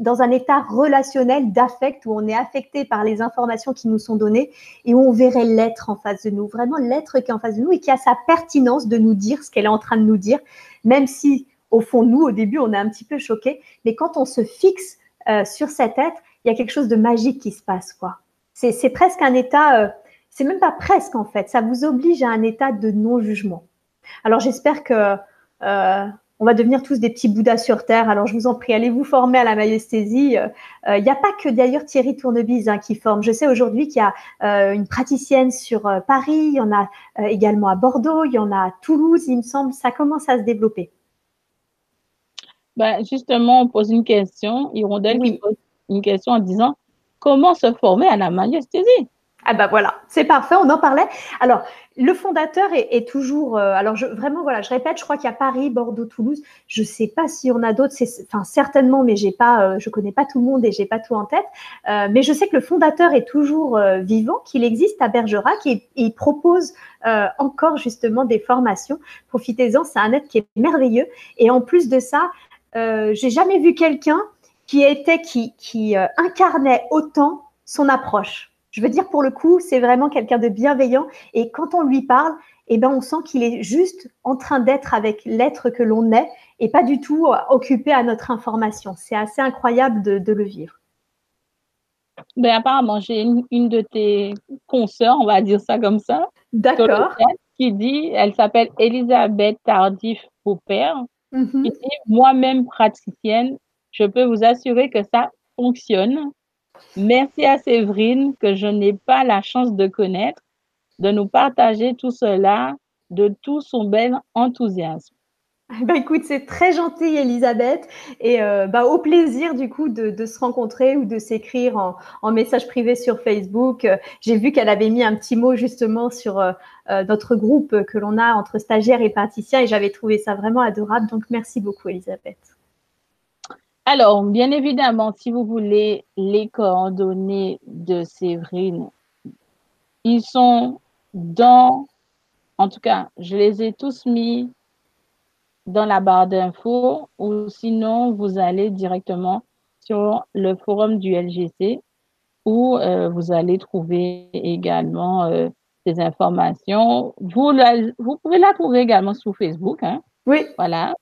dans un état relationnel d'affect où on est affecté par les informations qui nous sont données et où on verrait l'être en face de nous, vraiment l'être qui est en face de nous et qui a sa pertinence de nous dire ce qu'elle est en train de nous dire, même si au fond, nous, au début, on est un petit peu choqués, mais quand on se fixe euh, sur cet être, il y a quelque chose de magique qui se passe, quoi. C'est presque un état... Euh, c'est même pas presque en fait, ça vous oblige à un état de non-jugement. Alors j'espère que euh, on va devenir tous des petits bouddhas sur terre. Alors je vous en prie, allez vous former à la maïesthésie. Il euh, n'y a pas que d'ailleurs Thierry Tournebise hein, qui forme. Je sais aujourd'hui qu'il y a euh, une praticienne sur Paris, il y en a également à Bordeaux, il y en a à Toulouse, il me semble. Ça commence à se développer. Ben, justement, on pose une question, Hirondelle qui pose une question en disant comment se former à la maïesthésie ah bah voilà, c'est parfait, on en parlait. Alors, le fondateur est, toujours, euh, alors je, vraiment voilà, je répète, je crois qu'il y a Paris, Bordeaux, Toulouse. Je sais pas si on a d'autres, enfin certainement, mais pas, euh, je connais pas tout le monde et j'ai pas tout en tête. Euh, mais je sais que le fondateur est toujours vivant, qu'il existe à Bergerac et, il propose encore justement des formations. Profitez-en, c'est un être qui est merveilleux. Et en plus de ça, j'ai jamais vu quelqu'un qui était, qui, qui incarnait autant son approche. Je veux dire, pour le coup, c'est vraiment quelqu'un de bienveillant. Et quand on lui parle, eh ben, on sent qu'il est juste en train d'être avec l'être que l'on est et pas du tout euh, occupé à notre information. C'est assez incroyable de, le vivre. Ben, apparemment, j'ai une, de tes consoeurs, on va dire ça comme ça. D'accord. Qui dit, elle s'appelle Elisabeth Tardif Popper. Mhm. Qui dit, moi-même praticienne, je peux vous assurer que ça fonctionne. Merci à Séverine que je n'ai pas la chance de connaître, de nous partager tout cela, de tout son bel enthousiasme. Bah écoute, c'est très gentil Elisabeth et euh, bah, au plaisir du coup de, se rencontrer ou de s'écrire en, message privé sur Facebook. J'ai vu qu'elle avait mis un petit mot justement sur euh, euh, notre groupe que l'on a entre stagiaires et praticiens et j'avais trouvé ça vraiment adorable. Donc merci beaucoup Elisabeth. Alors, bien évidemment, si vous voulez les coordonnées de Séverine, ils sont dans, en tout cas, je les ai tous mis dans la barre d'infos ou sinon, vous allez directement sur le forum du LGC où euh, vous allez trouver également euh, des informations. Vous, vous pouvez la trouver également sur Facebook. Hein? Oui. Voilà.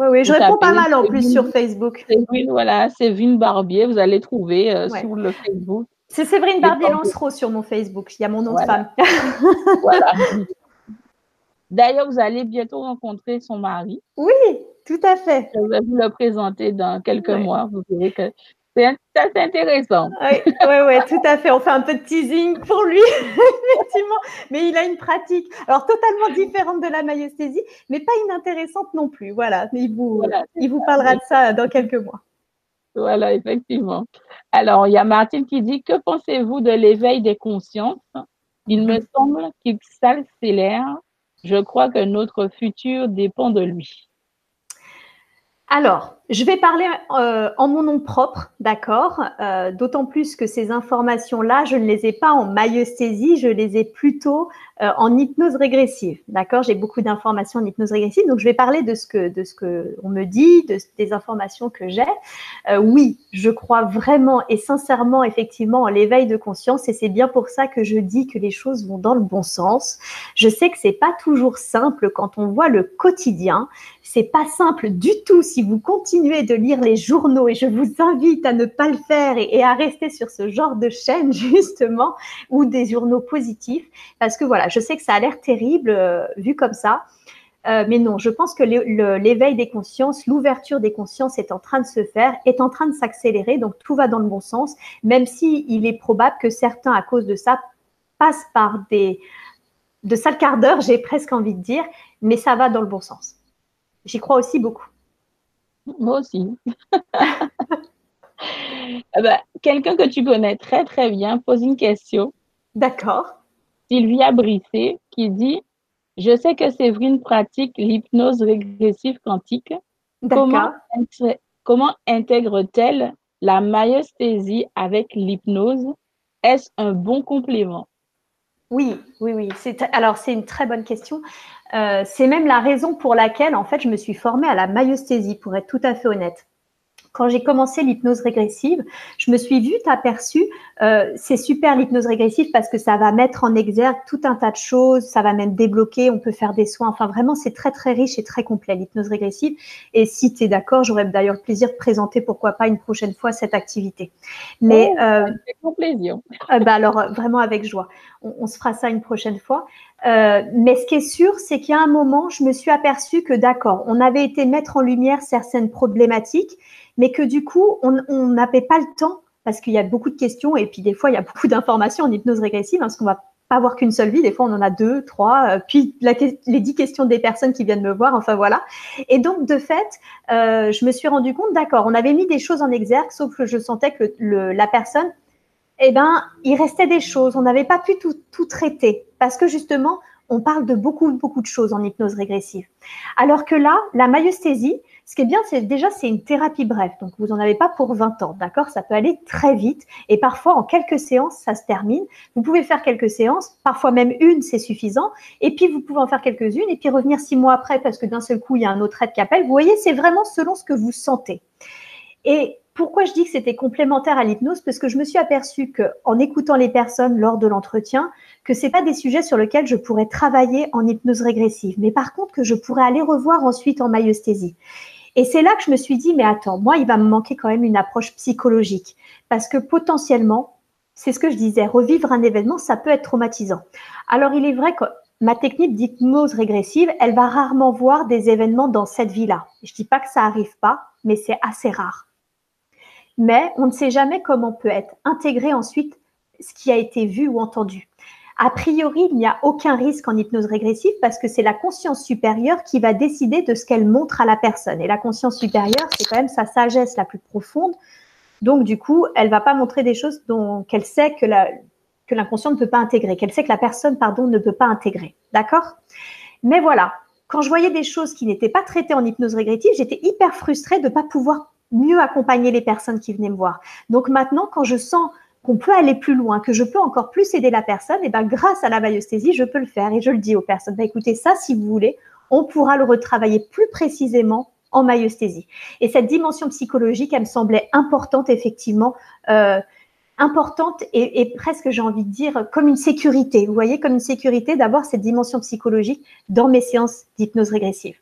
Oui, oui, je réponds pas mal en plus sur Facebook. Séverine, voilà, Séverine Barbier, vous allez trouver euh, sur le Facebook. C'est Séverine Barbier-Lancereau sur mon Facebook. Il y a mon nom de femme. [laughs] voilà. D'ailleurs, vous allez bientôt rencontrer son mari. Oui, tout à fait. Je vais vous le présenter dans quelques mois. Vous verrez que c'est intéressant. Oui, ouais, ouais, tout à fait. On fait un peu de teasing pour lui, [laughs] effectivement. Mais il a une pratique, alors totalement différente de la maïesthésie, mais pas inintéressante non plus. Voilà, il vous, il vous parlera de ça dans quelques mois. Voilà, effectivement. Alors, il y a Martine qui dit Que pensez-vous de l'éveil des consciences? Il me semble qu'il s'accélère. Je crois que notre futur dépend de lui. Alors, je vais parler euh, en mon nom propre, d'accord euh, D'autant plus que ces informations-là, je ne les ai pas en maïesthésie, je les ai plutôt euh, en hypnose régressive, d'accord J'ai beaucoup d'informations en hypnose régressive, donc je vais parler de ce que de ce que on me dit, de, des informations que j'ai. oui, je crois vraiment et sincèrement, effectivement, en l'éveil de conscience, et c'est bien pour ça que je dis que les choses vont dans le bon sens. Je sais que c'est pas toujours simple quand on voit le quotidien, c'est pas simple du tout si vous continuez de lire les journaux et je vous invite à ne pas le faire et, à rester sur ce genre de chaîne [laughs] justement ou des journaux positifs parce que voilà, je sais que ça a l'air terrible euh, vu comme ça. Euh, mais non, je pense que l'éveil des consciences, l'ouverture des consciences est en train de se faire, est en train de s'accélérer, donc tout va dans le bon sens, même si il est probable que certains, à cause de ça, passent par des de sales quarts d'heure, j'ai presque envie de dire, mais ça va dans le bon sens. J'y crois aussi beaucoup. Moi aussi. [laughs] Eh ben, quelqu'un que tu connais très très bien pose une question. D'accord. Sylvia Brissé qui dit Je sais que Séverine pratique l'hypnose régressive quantique. Comment, comment intègre-t-elle la maïesthésie avec l'hypnose? Est-ce un bon complément? Oui, oui, oui. Alors, c'est une très bonne question. Euh, c'est même la raison pour laquelle, en fait, je me suis formée à la maïesthésie, pour être tout à fait honnête quand j'ai commencé l'hypnose régressive, je me suis vite aperçue, euh, c'est super l'hypnose régressive parce que ça va mettre en exergue tout un tas de choses, ça va même débloquer, on peut faire des soins, enfin vraiment c'est très très riche et très complet l'hypnose régressive. Et si tu es d'accord, j'aurais d'ailleurs plaisir de présenter pourquoi pas une prochaine fois cette activité. Mais oh, euh, mon plaisir. Euh, bah alors vraiment avec joie, on, on, se fera ça une prochaine fois. Euh, mais ce qui est sûr, c'est qu'il y a un moment, je me suis aperçue que d'accord, on avait été mettre en lumière certaines problématiques mais que du coup, on n'avait pas le temps parce qu'il y a beaucoup de questions et puis des fois, il y a beaucoup [laughs] d'informations en hypnose régressive parce qu'on va pas avoir qu'une seule vie. Des fois, on en a deux, trois, euh, puis les dix questions des personnes qui viennent me voir. Enfin voilà. Et donc, de fait, euh, je me suis rendu compte, d'accord, on avait mis des choses en exergue, sauf que je sentais que la personne, eh ben, il restait des choses. On n'avait pas pu tout, traiter parce que justement, on parle de beaucoup, beaucoup de choses en hypnose régressive. Alors que là, la maïesthésie, ce qui est bien, c'est déjà, c'est une thérapie brève. Donc, vous n'en avez pas pour 20 ans, d'accord? Ça peut aller très vite. Et parfois, en quelques séances, ça se termine. Vous pouvez faire quelques séances, parfois même une, c'est suffisant. Et puis, vous pouvez en faire quelques-unes et puis revenir six mois après parce que d'un seul coup, il y a un autre aide qui appelle. Vous voyez, c'est vraiment selon ce que vous sentez. Et pourquoi je dis que c'était complémentaire à l'hypnose? Parce que je me suis aperçue que, en écoutant les personnes lors de l'entretien, que c'est pas des sujets sur lesquels je pourrais travailler en hypnose régressive, mais par contre que je pourrais aller revoir ensuite en maïesthésie. Et c'est là que je me suis dit, mais attends, moi, il va me manquer quand même une approche psychologique, parce que potentiellement, c'est ce que je disais, revivre un événement, ça peut être traumatisant. Alors, il est vrai que ma technique d'hypnose régressive, elle va rarement voir des événements dans cette vie-là. Je dis pas que ça arrive pas, mais c'est assez rare mais on ne sait jamais comment peut être intégré ensuite ce qui a été vu ou entendu. A priori, il n'y a aucun risque en hypnose régressive parce que c'est la conscience supérieure qui va décider de ce qu'elle montre à la personne. Et la conscience supérieure, c'est quand même sa sagesse la plus profonde. Donc, du coup, elle va pas montrer des choses dont qu'elle sait que la, que l'inconscient ne peut pas intégrer, qu'elle sait que la personne, pardon, ne peut pas intégrer. D'accord? Mais voilà, quand je voyais des choses qui n'étaient pas traitées en hypnose régressive, j'étais hyper frustrée de ne pas pouvoir mieux accompagner les personnes qui venaient me voir. Donc maintenant, quand je sens qu'on peut aller plus loin, que je peux encore plus aider la personne, et ben grâce à la maïesthésie, je peux le faire et je le dis aux personnes. Bah, écoutez, ça, si vous voulez, on pourra le retravailler plus précisément en maïesthésie. Et cette dimension psychologique, elle me semblait importante effectivement. Euh, importante et, et presque, j'ai envie de dire, comme une sécurité. Vous voyez, comme une sécurité d'avoir cette dimension psychologique dans mes séances d'hypnose régressive.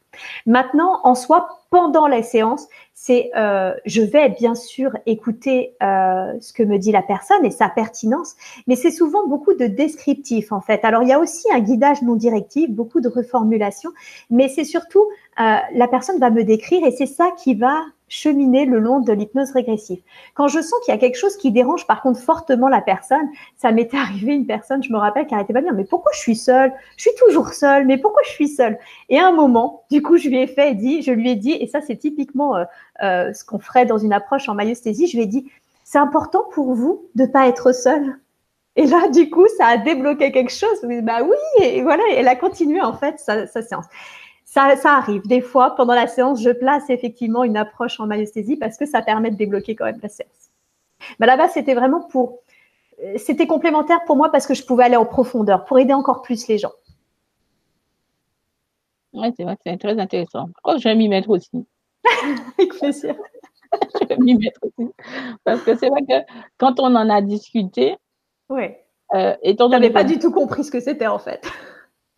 Maintenant, en soi, pendant la séance, c'est euh, je vais bien sûr écouter euh, ce que me dit la personne et sa pertinence, mais c'est souvent beaucoup de descriptifs en fait. Alors il y a aussi un guidage non directif, beaucoup de reformulation, mais c'est surtout euh, la personne va me décrire et c'est ça qui va cheminer le long de l'hypnose régressive. Quand je sens qu'il y a quelque chose qui dérange par contre fortement la personne, ça m'était [laughs] arrivé une personne, je me rappelle, qui arrêtait pas de dire mais pourquoi je suis seule? Je suis toujours seule, mais pourquoi je suis seule? Et à un moment, du coup, je lui ai fait dit, je lui ai dit, et ça c'est typiquement euh, euh, ce qu'on ferait dans une approche en maïesthésie, je lui ai dit c'est important pour vous de pas être seule? Et là, du coup, ça a débloqué quelque chose. Bah oui, et voilà, elle a continué en fait sa séance. Ça, ça, arrive. Des fois, pendant la séance, je place effectivement une approche en maïesthésie parce que ça permet de débloquer quand même la séance. Mais là-bas, c'était vraiment pour. C'était complémentaire pour moi parce que je pouvais aller en profondeur pour aider encore plus les gens. Oui, c'est vrai que c'est très intéressant. Je crois que je vais m'y mettre aussi. [laughs] Avec plaisir. [laughs] je vais m'y mettre aussi. Parce que c'est vrai que quand on en a discuté, ouais. euh, étant Tu n'avais pas du tout compris ce que c'était en fait.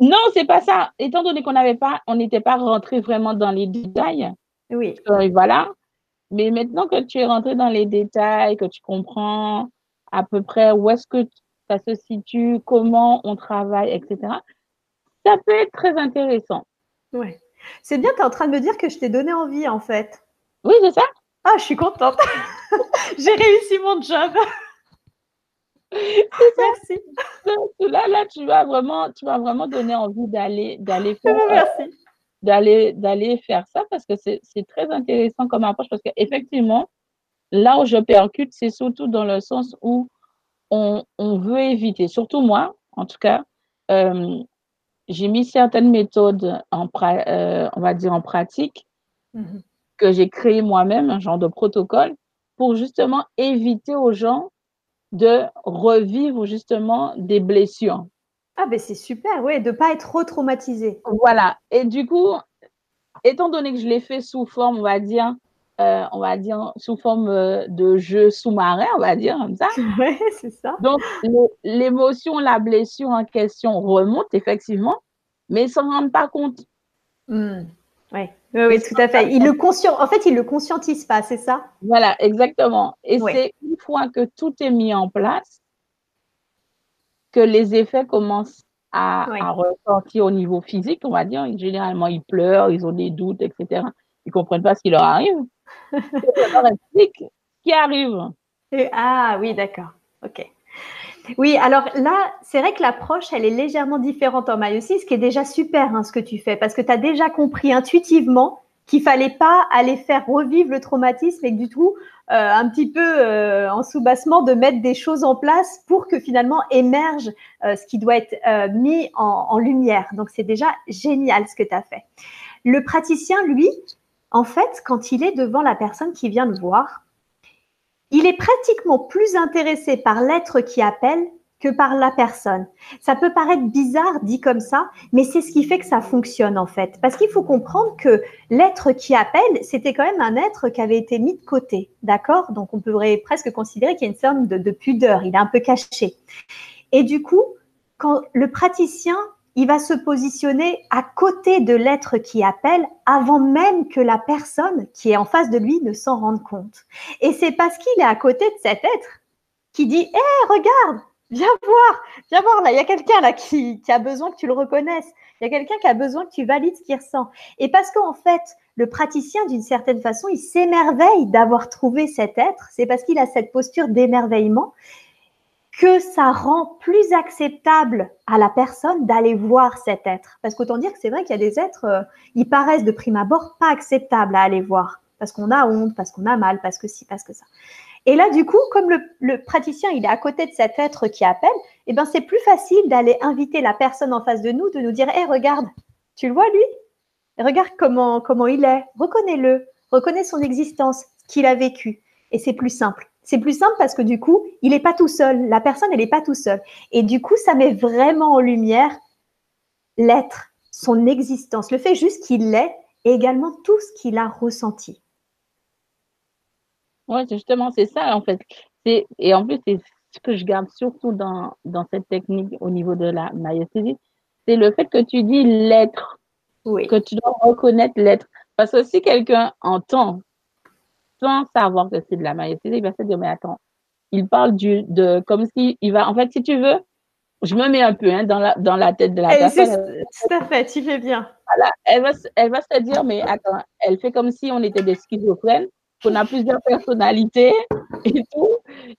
Non, c'est pas ça. Étant donné qu'on n'avait pas, on n'était pas rentré vraiment dans les détails. Oui. Euh, voilà. Mais maintenant que tu es rentré dans les détails, que tu comprends à peu près où est-ce que ça se situe, comment on travaille, etc., ça peut être très intéressant. Ouais. C'est bien, tu es en train de me dire que je t'ai donné envie en fait. Oui, c'est ça. Ah, je suis contente. [laughs] J'ai réussi mon job. Merci. Là, là, tu vas vraiment, tu vas vraiment donner envie d'aller, d'aller faire, Merci. d'aller, d'aller faire ça parce que c'est, c'est très intéressant comme approche parce qu'effectivement, là où je percute, c'est surtout dans le sens où on, on veut éviter, surtout moi, en tout cas, euh, j'ai mis certaines méthodes en, pra- euh, on va dire en pratique Mhm. que j'ai créé moi-même, un genre de protocole, pour justement éviter aux gens de revivre justement des blessures. Ah, ben c'est super, oui, de ne pas être trop traumatisé. Voilà. Et du coup, étant donné que je l'ai fait sous forme, on va dire, euh, on va dire sous forme euh, de jeu sous-marin, on va dire comme ça. [laughs] Oui, c'est ça. Donc, l'émotion, la blessure en question remonte effectivement, mais ils ne s'en rendent pas compte. Hmm. Oui, oui, oui, tout à fait. Il le conscient... En fait, il ne le conscientise pas, c'est ça? Voilà, exactement. Et Oui. c'est une fois que tout est mis en place que les effets commencent à, Oui. à ressortir au niveau physique, on va dire. Généralement, ils pleurent, ils ont des doutes, etc. Ils ne comprennent pas ce qui leur arrive. [laughs] Je leur explique ce qui arrive. Et- Ah oui, d'accord. Ok. Oui, alors là, c'est vrai que l'approche, elle est légèrement différente en maille aussi, ce qui est déjà super hein, ce que tu fais, parce que tu as déjà compris intuitivement qu'il fallait pas aller faire revivre le traumatisme et du tout, euh, un petit peu euh, en sous-bassement, de mettre des choses en place pour que finalement émerge euh, ce qui doit être euh, mis en, en lumière. Donc c'est déjà génial ce que tu as fait. Le praticien, lui, en fait, quand il est devant la personne qui vient le voir, il est pratiquement plus intéressé par l'être qui appelle que par la personne. Ça peut paraître bizarre dit comme ça, mais c'est ce qui fait que ça fonctionne en fait. Parce qu'il faut comprendre que l'être qui appelle, c'était quand même un être qui avait été mis de côté, d'accord? Donc on pourrait presque considérer qu'il y a une forme de, de pudeur, il est un peu caché. Et du coup, quand le praticien, il va se positionner à côté de l'être qui appelle avant même que la personne qui est en face de lui ne s'en rende compte. Et c'est parce qu'il est à côté de cet être qui dit Hé, regarde, viens voir, viens voir là, il y a quelqu'un là qui, qui a besoin que tu le reconnaisses, il y a quelqu'un qui a besoin que tu valides ce qu'il ressent. Et parce qu'en fait, le praticien, d'une certaine façon, il s'émerveille d'avoir trouvé cet être, c'est parce qu'il a cette posture d'émerveillement que ça rend plus acceptable à la personne d'aller voir cet être. Parce qu'autant dire que c'est vrai qu'il y a des êtres, euh, ils paraissent de prime abord pas acceptables à aller voir, parce qu'on a honte, parce qu'on a mal, parce que ci, parce que ça. Et là, du coup, comme le, praticien, il est à côté de cet être qui appelle, eh ben, c'est plus facile d'aller inviter la personne en face de nous, de nous dire, hé, regarde, tu le vois, lui? Regarde comment, comment il est, reconnais-le, reconnais son existence, ce qu'il a vécu. Et c'est plus simple. C'est plus simple parce que du coup, il n'est pas tout seul. La personne, elle n'est pas tout seul. Et du coup, ça met vraiment en lumière l'être, son existence, le fait juste qu'il l'est et également tout ce qu'il a ressenti. Oui, justement, c'est ça, en fait. Et en plus, c'est ce que je garde surtout dans, dans cette technique au niveau de la maïesthésie, c'est le fait que tu dis l'être, Oui. que tu dois reconnaître l'être. Parce que si quelqu'un entend, sans savoir que c'est de la maïesthésie, il va se dire, mais attends, il parle du, de, comme si il va, en fait, si tu veux, je me mets un peu hein, dans, la, dans la tête de la Et personne. Tout à fait, tu fais bien. Voilà, elle va, se- elle va se dire, mais attends, elle fait comme si on était des schizophrènes. qu'on a plusieurs personnalités et tout,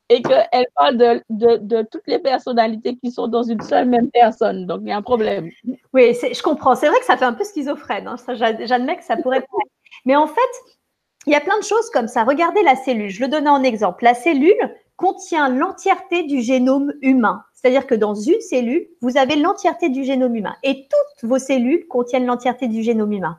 et qu'elle parle de, de, de, toutes les personnalités qui sont dans une seule même personne. Donc, il y a un problème. Oui, je comprends. C'est vrai que ça fait un peu schizophrène. Hein. J'admets que ça pourrait. Mais en fait, il y a plein de choses comme ça. Regardez la cellule. Je le donnais en exemple. La cellule contient l'entièreté du génome humain. C'est-à-dire que dans une cellule, vous avez l'entièreté du génome humain. Et toutes vos cellules contiennent l'entièreté du génome humain.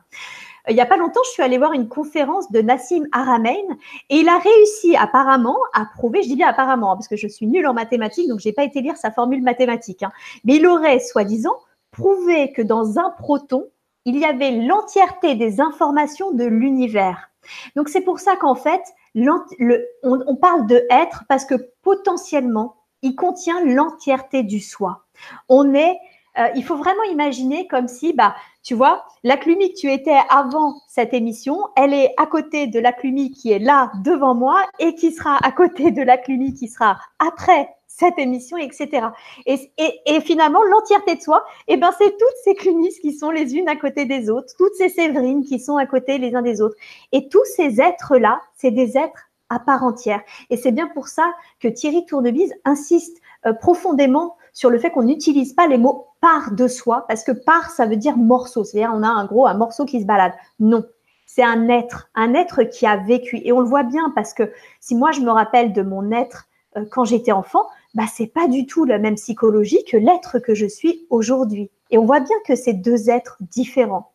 Euh, il n'y a pas longtemps, je suis allée voir une conférence de Nassim Haramein et il a réussi apparemment à prouver, je dis bien apparemment, hein, parce que je suis nulle en mathématiques, donc je n'ai pas été lire sa formule mathématique, hein, mais il aurait, soi-disant, prouvé que dans un proton, il y avait l'entièreté des informations de l'univers. Donc c'est pour ça qu'en fait, on, parle de être parce que potentiellement, il contient l'entièreté du soi. On est, euh, il faut vraiment imaginer comme si, bah, tu vois, la Clumy que tu étais avant cette émission, elle est à côté de la Clumy qui est là devant moi et qui sera à côté de la Clumy qui sera après cette émission, etc. Et, finalement, l'entièreté de soi, eh ben, c'est toutes ces clunistes qui sont les unes à côté des autres, toutes ces Séverines qui sont à côté les uns des autres. Et tous ces êtres-là, c'est des êtres à part entière. Et c'est bien pour ça que Thierry Tournebise insiste euh, profondément sur le fait qu'on n'utilise pas les mots part de soi, parce que part, ça veut dire morceau. C'est-à-dire, on a un gros, un morceau qui se balade. Non. C'est un être, un être qui a vécu. Et on le voit bien parce que si moi je me rappelle de mon être euh, quand j'étais enfant, bah, c'est pas du tout la même psychologie que l'être que je suis aujourd'hui. Et on voit bien que c'est deux êtres différents.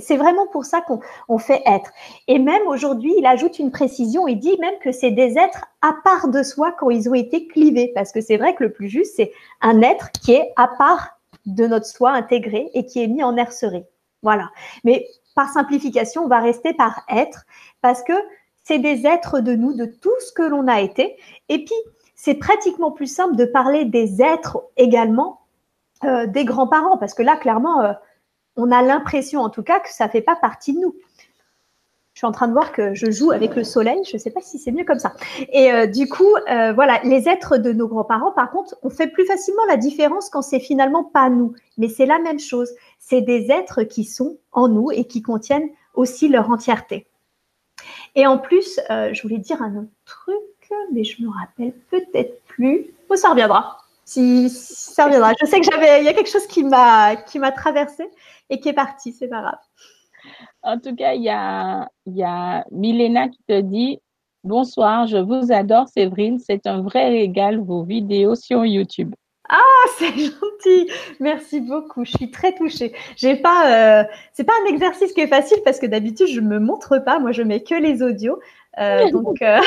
C'est vraiment pour ça qu'on fait être. Et même aujourd'hui, il ajoute une précision, il dit même que c'est des êtres à part de soi quand ils ont été clivés. Parce que c'est vrai que le plus juste, c'est un être qui est à part de notre soi intégré et qui est mis en hercerie. Voilà. Mais par simplification, on va rester par être parce que c'est des êtres de nous, de tout ce que l'on a été. Et puis, c'est pratiquement plus simple de parler des êtres également euh, des grands-parents, parce que là, clairement, euh, on a l'impression en tout cas que ça ne fait pas partie de nous. Je suis en train de voir que je joue avec le soleil, je ne sais pas si c'est mieux comme ça. Et euh, du coup, voilà, les êtres de nos grands-parents, par contre, on fait plus facilement la différence quand c'est finalement pas nous. Mais c'est la même chose. C'est des êtres qui sont en nous et qui contiennent aussi leur entièreté. Et en plus, je voulais dire un autre truc mais je me rappelle peut-être plus. Oh, ça reviendra. Si, ça reviendra. Je sais que j'avais, il y a quelque chose qui m'a, qui m'a traversé et qui est parti. C'est pas grave. En tout cas, il y a, il y a Milena qui te dit Bonsoir, je vous adore, Séverine. C'est un vrai régal vos vidéos sur YouTube. Ah, [laughs] c'est gentil. Merci beaucoup. Je suis très touchée. J'ai pas, euh, c'est pas un exercice qui est facile parce que d'habitude je me montre pas. Moi, je mets que les audios. Euh, [laughs] donc, euh,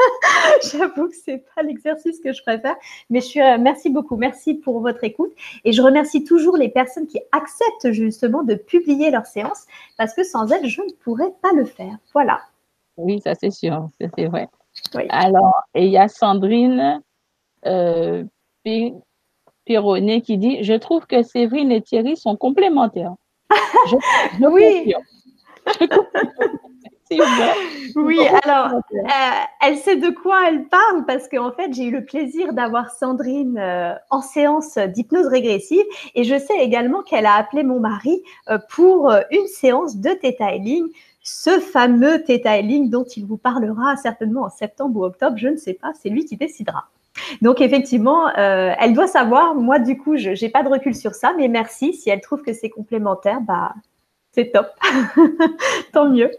[laughs] j'avoue que c'est pas l'exercice que je préfère. Mais je suis, euh, merci beaucoup. Merci pour votre écoute. Et je remercie toujours les personnes qui acceptent justement de publier leurs séances parce que sans elles, je ne pourrais pas le faire. Voilà. Oui, ça c'est sûr. C'est vrai. Alors, et il y a Sandrine Pironnet qui dit Je trouve que Séverine et Thierry sont complémentaires. [laughs] oui. [laughs] oui, alors, euh, elle sait de quoi elle parle parce qu'en fait, j'ai eu le plaisir d'avoir Sandrine euh, en séance d'hypnose régressive et je sais également qu'elle a appelé mon mari euh, pour une séance de Theta Healing, ce fameux Theta Healing dont il vous parlera certainement en septembre ou octobre, je ne sais pas, c'est lui qui décidera. Donc effectivement, elle doit savoir. Moi, du coup, je n'ai pas de recul sur ça, mais merci. Si elle trouve que c'est complémentaire, bah c'est top. [laughs] Tant mieux.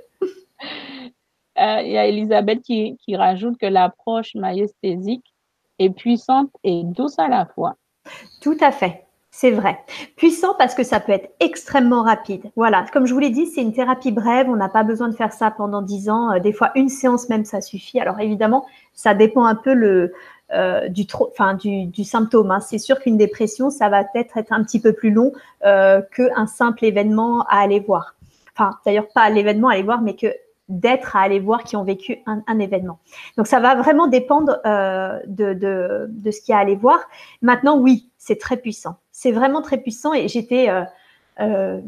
Euh, il y a Elisabeth qui, rajoute que l'approche maïesthésique est puissante et douce à la fois. Tout à fait. C'est vrai. Puissant parce que ça peut être extrêmement rapide. Voilà, comme je vous l'ai dit, c'est une thérapie brève. On n'a pas besoin de faire ça pendant dix ans. Euh, des fois, une séance même, ça suffit. Alors évidemment, ça dépend un peu le, euh, du, symptôme. Hein. C'est sûr qu'une dépression, ça va peut-être être un petit peu plus long qu'un simple événement à aller voir. Enfin, d'ailleurs, pas l'événement à aller voir, mais que d'être à aller voir qui ont vécu un, événement. Donc ça va vraiment dépendre euh, de, ce qu'il y a à aller voir. Maintenant, oui, c'est très puissant. C'est vraiment très puissant et j'étais... Euh, euh,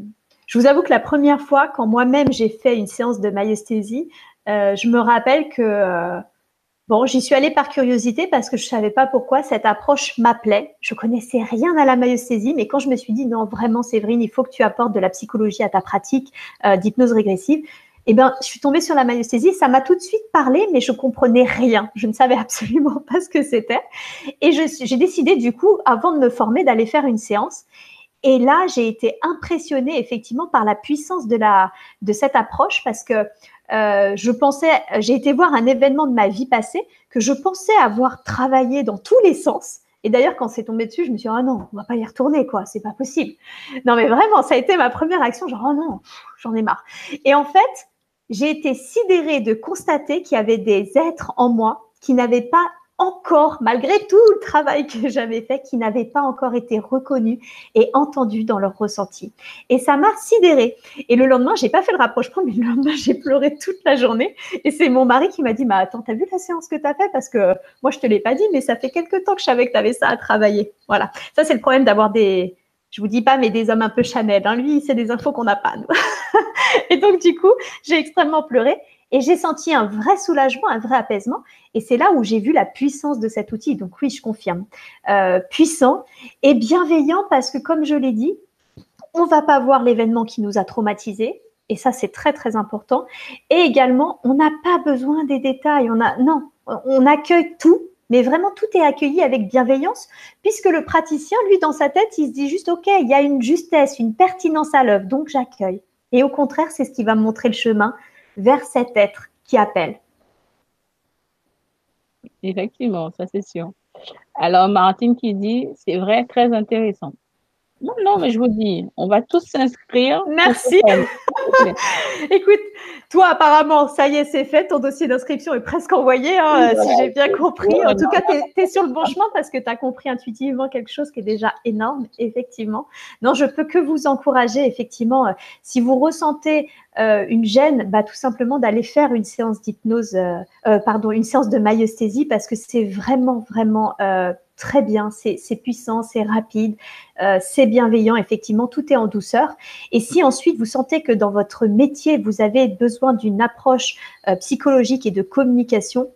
je vous avoue que la première fois, quand moi-même j'ai fait une séance de maïesthésie, je me rappelle que Bon, j'y suis allée par curiosité parce que je savais pas pourquoi cette approche m'appelait. Je connaissais rien à la maïesthésie, mais quand je me suis dit non, vraiment, Séverine, il faut que tu apportes de la psychologie à ta pratique d'hypnose régressive, eh ben, je suis tombée sur la myosthésie. Ça m'a tout de suite parlé, mais je comprenais rien. Je ne savais [laughs] absolument pas ce que c'était. Et j'ai décidé, du coup, avant de me former, d'aller faire une séance. Et là, j'ai été impressionnée effectivement par la puissance de, la, de cette approche parce que euh, je pensais, j'ai été voir un événement de ma vie passée que je pensais avoir travaillé dans tous les sens. Et d'ailleurs, quand c'est tombé dessus, je me suis dit, oh non, on va pas y retourner, quoi, c'est pas possible. Non, mais vraiment, ça a été ma première action, genre, oh non, j'en ai marre. Et en fait, j'ai été sidérée de constater qu'il y avait des êtres en moi qui n'avaient pas encore, malgré tout le travail que [laughs] j'avais fait, qui n'avaient pas encore été reconnus et entendus dans leur ressenti. Et ça m'a sidérée. Et le lendemain, j'ai pas fait le rapprochement, [laughs] mais le lendemain, j'ai pleuré toute la journée. Et c'est mon mari qui m'a dit, bah, attends, t'as vu la séance que t'as fait? Parce que moi, je te l'ai pas dit, mais ça fait quelque temps que je savais que t'avais ça à travailler. Voilà. Ça, c'est le problème d'avoir des, je vous dis pas, mais des hommes un peu Chanel. Hein. Lui, c'est des infos qu'on n'a pas, nous. [laughs] et donc, du coup, j'ai extrêmement pleuré. Et j'ai senti un vrai soulagement, un vrai apaisement. Et c'est là où j'ai vu la puissance de cet outil. Donc oui, je confirme. Euh, puissant et bienveillant parce que, comme je l'ai dit, on va pas voir l'événement qui nous a traumatisés. Et ça, c'est très, très important. Et également, on n'a pas besoin des détails. Non, on accueille tout mais vraiment tout est accueilli avec bienveillance, puisque le praticien, lui, dans sa tête, il se dit juste, OK, il y a une justesse, une pertinence à l'œuvre, donc j'accueille. Et au contraire, c'est ce qui va me montrer le chemin vers cet être qui appelle. Effectivement, ça c'est sûr. Alors, Martine qui dit, c'est vrai, très intéressant. Non, non, mais je vous dis, on va tous s'inscrire. Merci. [laughs] Écoute, toi, apparemment, ça y est, c'est fait. Ton dossier d'inscription est presque envoyé, hein, si j'ai bien compris. En tout cas, tu es, sur le bon chemin parce que tu as compris intuitivement quelque chose qui est déjà énorme, effectivement. Non, je peux que vous encourager, effectivement, euh, si vous ressentez euh, une gêne, bah, tout simplement d'aller faire une séance d'hypnose, euh, pardon, une séance de myosthésie parce que c'est vraiment, vraiment très bien, c'est puissant, c'est rapide, euh, c'est bienveillant, effectivement, tout est en douceur. Et si ensuite vous sentez que dans votre métier, vous avez besoin d'une approche euh, psychologique et de communication,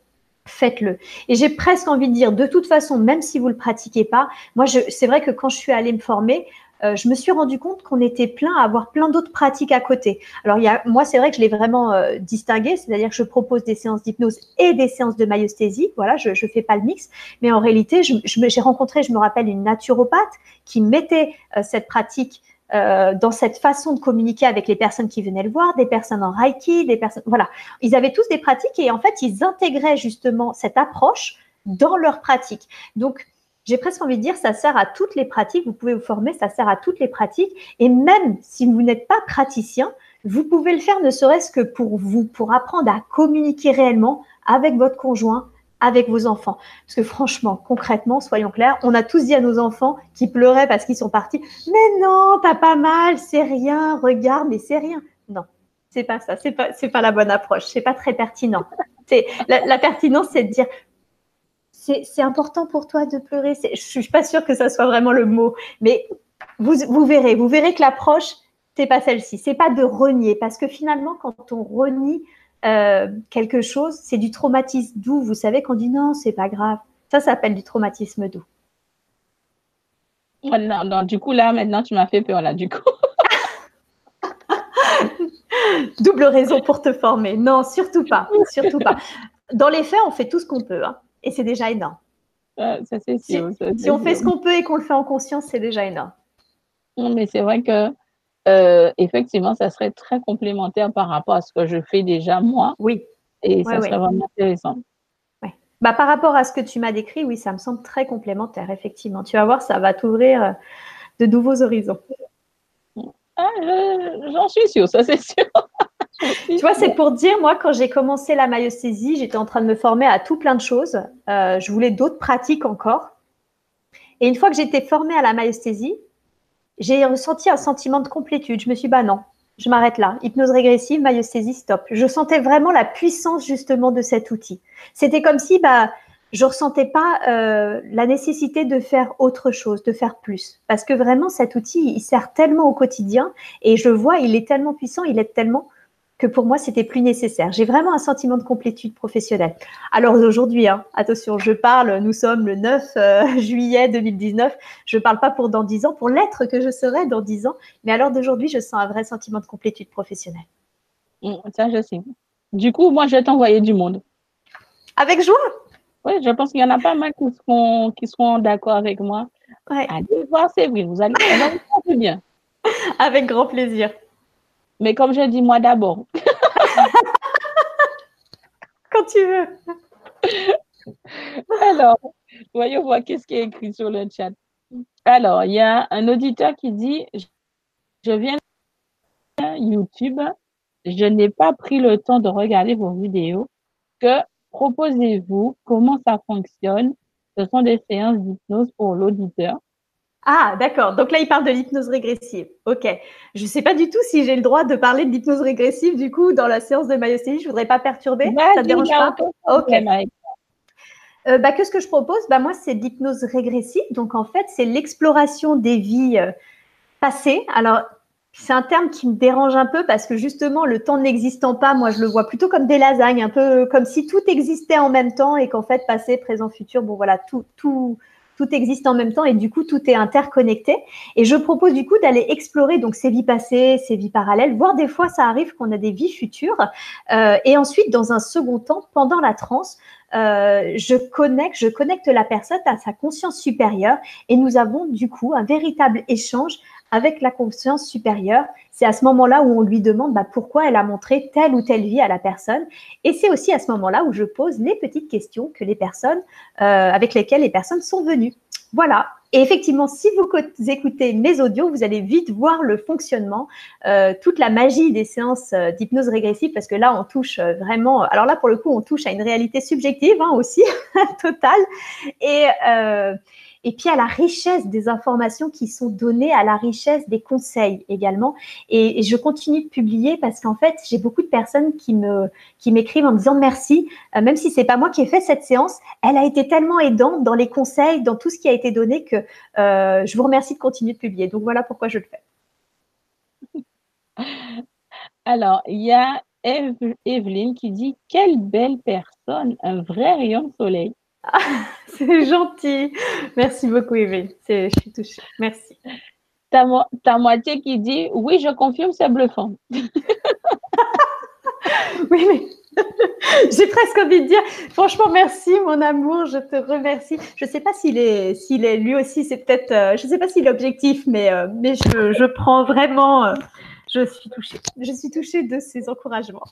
faites-le. Et j'ai presque envie de dire, de toute façon, même si vous ne le pratiquez pas, moi, c'est vrai que quand je suis allée me former, euh, je me suis rendu compte qu'on était plein à avoir plein d'autres pratiques à côté. Alors, il y a, moi, c'est vrai que je l'ai vraiment euh, distingué, c'est-à-dire que je propose des séances d'hypnose et des séances de myosthésie. Voilà, je ne fais pas le mix. Mais en réalité, j'ai rencontré, je me rappelle, une naturopathe qui mettait euh, cette pratique dans cette façon de communiquer avec les personnes qui venaient le voir, des personnes en Reiki, des personnes, voilà. Ils avaient tous des pratiques et en fait, ils intégraient justement cette approche dans leur pratique. Donc, j'ai presque envie de dire, ça sert à toutes les pratiques. Vous pouvez vous former, ça sert à toutes les pratiques. Et même si vous n'êtes pas praticien, vous pouvez le faire ne serait-ce que pour vous, pour apprendre à communiquer réellement avec votre conjoint, avec vos enfants. Parce que franchement, concrètement, soyons clairs, on a tous dit à nos enfants qui pleuraient parce qu'ils sont partis, mais non, t'as pas mal, c'est rien, regarde, mais c'est rien. Non, c'est pas ça, c'est pas, pas la bonne approche, c'est pas très pertinent. La pertinence, c'est de dire, c'est important pour toi de pleurer. Je suis pas sûre que ça soit vraiment le mot, mais vous, vous verrez, vous verrez que l'approche, c'est pas celle-ci. C'est pas de renier, parce que finalement, quand on renie euh, quelque chose, c'est du traumatisme doux. Vous savez qu'on dit non, c'est pas grave. Ça, ça s'appelle du traumatisme doux. Non, non, du coup, là, maintenant, tu m'as fait peur, là, du coup. [laughs] Double raison pour te former. Non, surtout pas. Surtout pas. Dans les faits, on fait tout ce qu'on peut. Hein et c'est déjà énorme. ça, c'est sûr, si, on fait ce qu'on peut et qu'on le fait en conscience, c'est déjà énorme. Non, mais c'est vrai que euh, effectivement, ça serait très complémentaire par rapport à ce que je fais déjà moi. Oui. Et ça serait vraiment intéressant. Bah, par rapport à ce que tu m'as décrit, oui, ça me semble très complémentaire, effectivement. Tu vas voir, ça va t'ouvrir euh, de nouveaux horizons. Ah, j'en suis sûre, ça c'est sûr. [laughs] tu vois, c'est pour dire, moi, quand j'ai commencé la myosthésie, j'étais en train de me former à tout plein de choses. Euh, je voulais d'autres pratiques encore. Et une fois que j'étais formée à la myosthésie, j'ai ressenti un sentiment de complétude. Je me suis dit, bah non, je m'arrête là. Hypnose régressive, myosthésie, stop. Je sentais vraiment la puissance justement de cet outil. C'était comme si bah, je ressentais pas euh, la nécessité de faire autre chose, de faire plus. Parce que vraiment, cet outil, il sert tellement au quotidien et je vois, il est tellement puissant, il est tellement que pour moi, c'était plus nécessaire. J'ai vraiment un sentiment de complétude professionnelle. Alors aujourd'hui, hein, attention, je parle, nous sommes le 9 euh, [laughs] juillet 2019, je ne parle pas pour dans 10 ans, pour l'être que je serai dans 10 ans, mais alors d'aujourd'hui, je sens un vrai sentiment de complétude professionnelle. Ça, je sais. Du coup, moi, je vais t'envoyer du monde. Avec joie? Oui, je pense qu'il y en a pas mal qui seront, qui seront d'accord avec moi. Allez voir Séverine, vous allez vous bien. [laughs] Avec grand plaisir. Mais comme je dis, moi d'abord. [laughs] Quand tu veux. [laughs] Alors, voyons voir qu'est-ce qui est écrit sur le chat. Alors, il y a un auditeur qui dit Je viens de YouTube, je n'ai pas pris le temps de regarder vos vidéos. Que proposez-vous? Comment ça fonctionne Ce sont des séances d'hypnose pour l'auditeur. Ah, d'accord. Donc là, il parle de l'hypnose régressive. OK. Je ne sais pas du tout si j'ai le droit de parler de l'hypnose régressive, du coup, dans la séance de myostésie. Je ne voudrais pas perturber. ça te dérange pas OK. Euh, bah, que ce que je propose, bah, moi, c'est l'hypnose régressive. Donc, en fait, c'est l'exploration des vies euh, passées. Alors, c'est un terme qui me dérange un peu parce que justement, le temps n'existant pas, moi, je le vois plutôt comme des lasagnes, un peu comme si tout existait en même temps et qu'en fait, passé, présent, futur, bon, voilà, tout, tout, tout existe en même temps et du coup tout est interconnecté. Et je propose du coup d'aller explorer donc ces vies passées, ces vies parallèles, voire des fois ça arrive qu'on a des vies futures. Euh, et ensuite, dans un second temps, pendant la transe, euh, je connecte, je connecte la personne à sa conscience supérieure et nous avons du coup un véritable échange avec la conscience supérieure. C'est à ce moment-là où on lui demande bah, pourquoi elle a montré telle ou telle vie à la personne. Et c'est aussi à ce moment-là où je pose les petites questions que les personnes, euh, avec lesquelles les personnes sont venues. Voilà. Et effectivement, si vous écoutez mes audios, vous allez vite voir le fonctionnement, euh, toute la magie des séances euh, d'hypnose régressive, parce que là, on touche vraiment. Alors là, pour le coup, on touche à une réalité subjective hein, aussi, [laughs] totale. Et et puis à la richesse des informations qui sont données, à la richesse des conseils également. Et, je continue de publier parce qu'en fait, j'ai beaucoup de personnes qui me qui m'écrivent en me disant merci, euh, même si c'est pas moi qui ai fait cette séance, elle a été tellement aidante dans les conseils, dans tout ce qui a été donné que euh, je vous remercie de continuer de publier. Donc voilà pourquoi je le fais. [laughs] Alors, il y a Evelyne qui dit Quelle belle personne, un vrai rayon de soleil. [laughs] c'est gentil. Merci beaucoup, Evelyne. Je suis touchée. Merci. Ta, ta moitié qui dit Oui, je confirme, c'est bluffant. [laughs] oui, mais [laughs] j'ai presque envie de dire franchement merci mon amour, je te remercie. Je ne sais pas s'il est, s'il est lui aussi, c'est peut-être, euh, je ne sais pas s'il est objectif, mais, euh, mais je, je, prends vraiment, euh, je suis touchée. Je suis touchée de ces encouragements.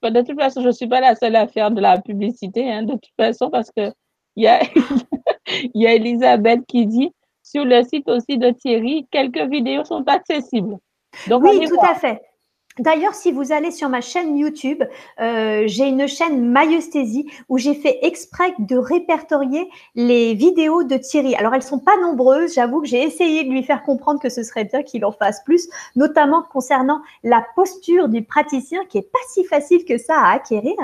Bah, de toute façon, je ne suis pas la seule à faire de la publicité, hein, de toute façon, parce qu'il y a, [laughs] y a Elisabeth qui dit sur le site aussi de Thierry, quelques vidéos sont accessibles. Donc, oui, tout à fait. D'ailleurs, si vous allez sur ma chaîne YouTube, euh, j'ai une chaîne Myostésie où j'ai fait exprès de répertorier les vidéos de Thierry. Alors, elles sont pas nombreuses. J'avoue que j'ai essayé de lui faire comprendre que ce serait bien qu'il en fasse plus, notamment concernant la posture du praticien qui est pas si facile que ça à acquérir.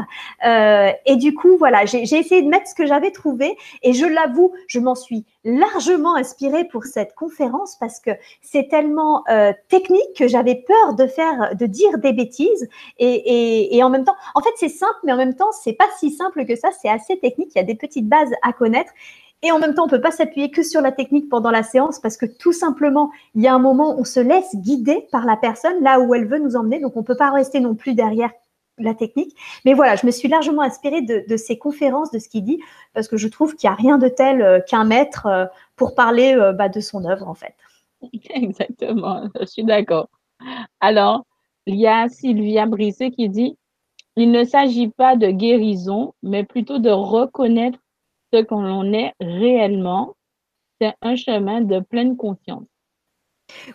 Euh, et du coup, voilà, j'ai essayé de mettre ce que j'avais trouvé et je l'avoue, je m'en suis largement inspirée pour cette conférence parce que c'est tellement euh, technique que j'avais peur de faire, de dire des bêtises. Et, en même temps, en fait, c'est simple, mais en même temps, c'est pas si simple que ça. C'est assez technique. Il y a des petites bases à connaître. Et en même temps, on peut pas s'appuyer que sur la technique pendant la séance parce que tout simplement, il y a un moment, on se laisse guider par la personne là où elle veut nous emmener. Donc, on peut pas rester non plus derrière la technique. Mais voilà, je me suis largement inspirée de, ces conférences, de ce qu'il dit, parce que je trouve qu'il n'y a rien de tel euh, qu'un maître euh, pour parler euh, bah, de son œuvre, en fait. [laughs] Exactement, je suis d'accord. Alors, il y a Sylvia Brisset qui dit Il ne s'agit pas de guérison, mais plutôt de reconnaître ce qu'on est réellement. C'est un chemin de pleine conscience.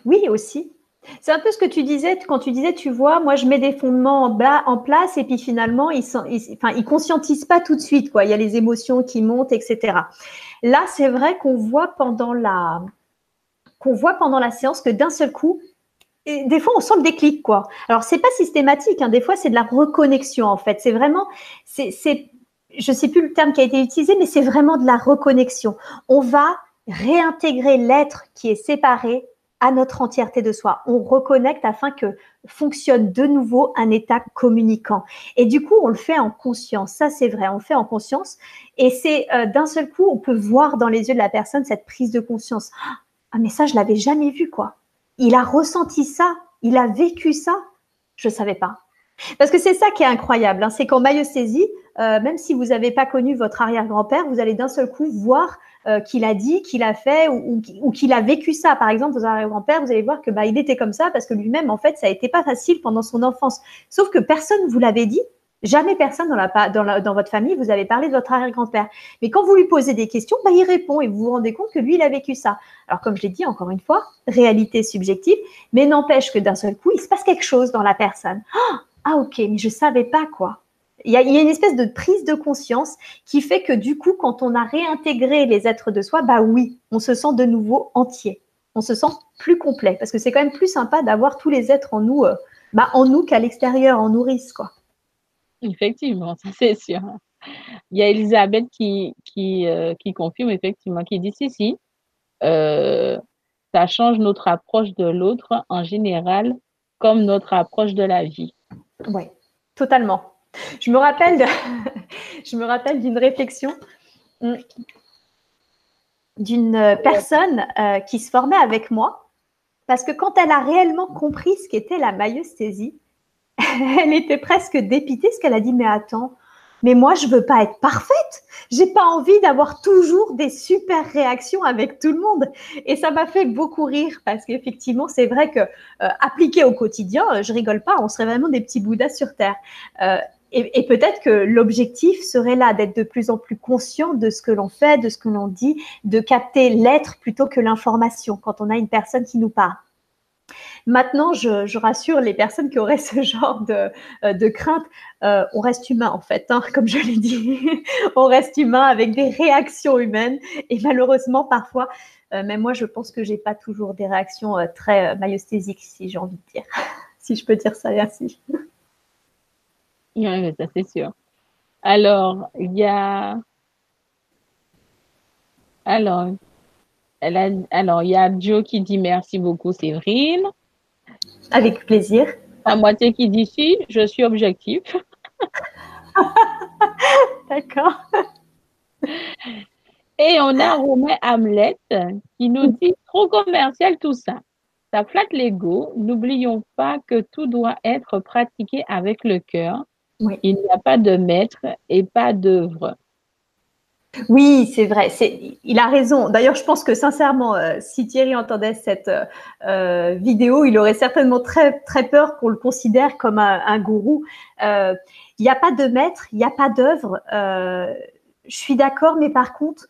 Oui, aussi. C'est un peu ce que tu disais quand tu disais, tu vois, moi je mets des fondements en, bas, en place et puis finalement ils, sont, enfin, ils conscientisent pas tout de suite quoi. Il y a les émotions qui montent, etc. Là, c'est vrai qu'on voit pendant la qu'on voit pendant la séance que d'un seul coup, et des fois on sent le déclic quoi. Alors c'est pas systématique, hein. des fois c'est de la reconnexion en fait. C'est vraiment, c'est, c'est, je sais plus le terme qui a été utilisé, mais c'est vraiment de la reconnexion. On va réintégrer l'être qui est séparé à notre entièreté de soi. On reconnecte afin que fonctionne de nouveau un état communicant. Et du coup, on le fait en conscience. Ça, c'est vrai, on le fait en conscience. Et c'est euh, d'un seul coup, on peut voir dans les yeux de la personne cette prise de conscience. Ah, mais ça, je l'avais jamais vu, quoi. Il a ressenti ça, il a vécu ça. Je ne savais pas. Parce que c'est ça qui est incroyable, hein, c'est qu'en maïeusthésie, euh, même si vous n'avez pas connu votre arrière-grand-père, vous allez d'un seul coup voir euh, qu'il a dit, qu'il a fait ou, qu'il a vécu ça. Par exemple, vos arrière-grand-père, vous allez voir que bah, il était comme ça parce que lui-même, en fait, ça a été pas facile pendant son enfance. Sauf que personne vous l'avait dit. Jamais personne dans, la, dans, votre famille vous avez parlé de votre arrière-grand-père. Mais quand vous lui posez des questions, bah, il répond et vous vous rendez compte que lui, il a vécu ça. Alors, comme je l'ai dit encore une fois, réalité subjective, mais n'empêche que d'un seul coup, il se passe quelque chose dans la personne. Ah, ah ok, mais je savais pas quoi. Il y, a, une espèce de prise de conscience qui fait que du coup, quand on a réintégré les êtres de soi, bah oui, on se sent de nouveau entier. On se sent plus complet parce que c'est quand même plus sympa d'avoir tous les êtres en nous, euh, bah, en nous qu'à l'extérieur, en nourrice, quoi. Effectivement, ça c'est sûr. Il y a Elisabeth qui, qui, euh, qui confirme effectivement, qui dit si, si, euh, ça change notre approche de l'autre en général, comme notre approche de la vie. Oui, totalement. Je me rappelle, [laughs] je me rappelle d'une réflexion hmm, d'une personne euh, qui se formait avec moi, parce que quand elle a réellement compris ce qu'était la maïeusthésie, [laughs] elle était presque dépitée, ce qu'elle a dit, mais attends, mais moi, je veux pas être parfaite. J'ai pas envie d'avoir toujours des super réactions avec tout le monde. Et ça m'a fait beaucoup rire parce qu'effectivement, c'est vrai que euh, appliqué au quotidien, euh, je rigole pas, on serait vraiment des petits bouddhas sur terre. Euh, et, peut-être que l'objectif serait là d'être de plus en plus conscient de ce que l'on fait, de ce que l'on dit, de capter l'être plutôt que l'information quand on a une personne qui nous parle. Maintenant, je, rassure les personnes qui auraient [laughs] ce genre de, euh, crainte. Euh, on reste humain en fait, hein, comme je l'ai dit. [laughs] on reste humain avec des réactions humaines et malheureusement parfois, euh, même moi, je pense que j'ai pas toujours des réactions très maïesthésiques, si j'ai envie de dire, [laughs] si je peux dire ça ainsi. [laughs] Oui, ça c'est sûr. Alors, il y a alors, alors, il y a Joe qui dit merci beaucoup, Séverine. Avec plaisir. À moitié qui dit si, je suis objectif. [laughs] D'accord. Et on a Romain Hamlet qui nous dit trop commercial tout ça. Ça flatte l'ego. N'oublions pas que tout doit être pratiqué avec le cœur. Il n'y a pas de maître et pas d'œuvre. Oui, c'est vrai. il a raison. D'ailleurs, je pense que sincèrement, euh, si Thierry entendait cette euh, vidéo, il aurait certainement très très peur qu'on le considère comme un, gourou. Euh, il n'y a pas de maître, il n'y a pas d'œuvre. je suis d'accord, mais par contre,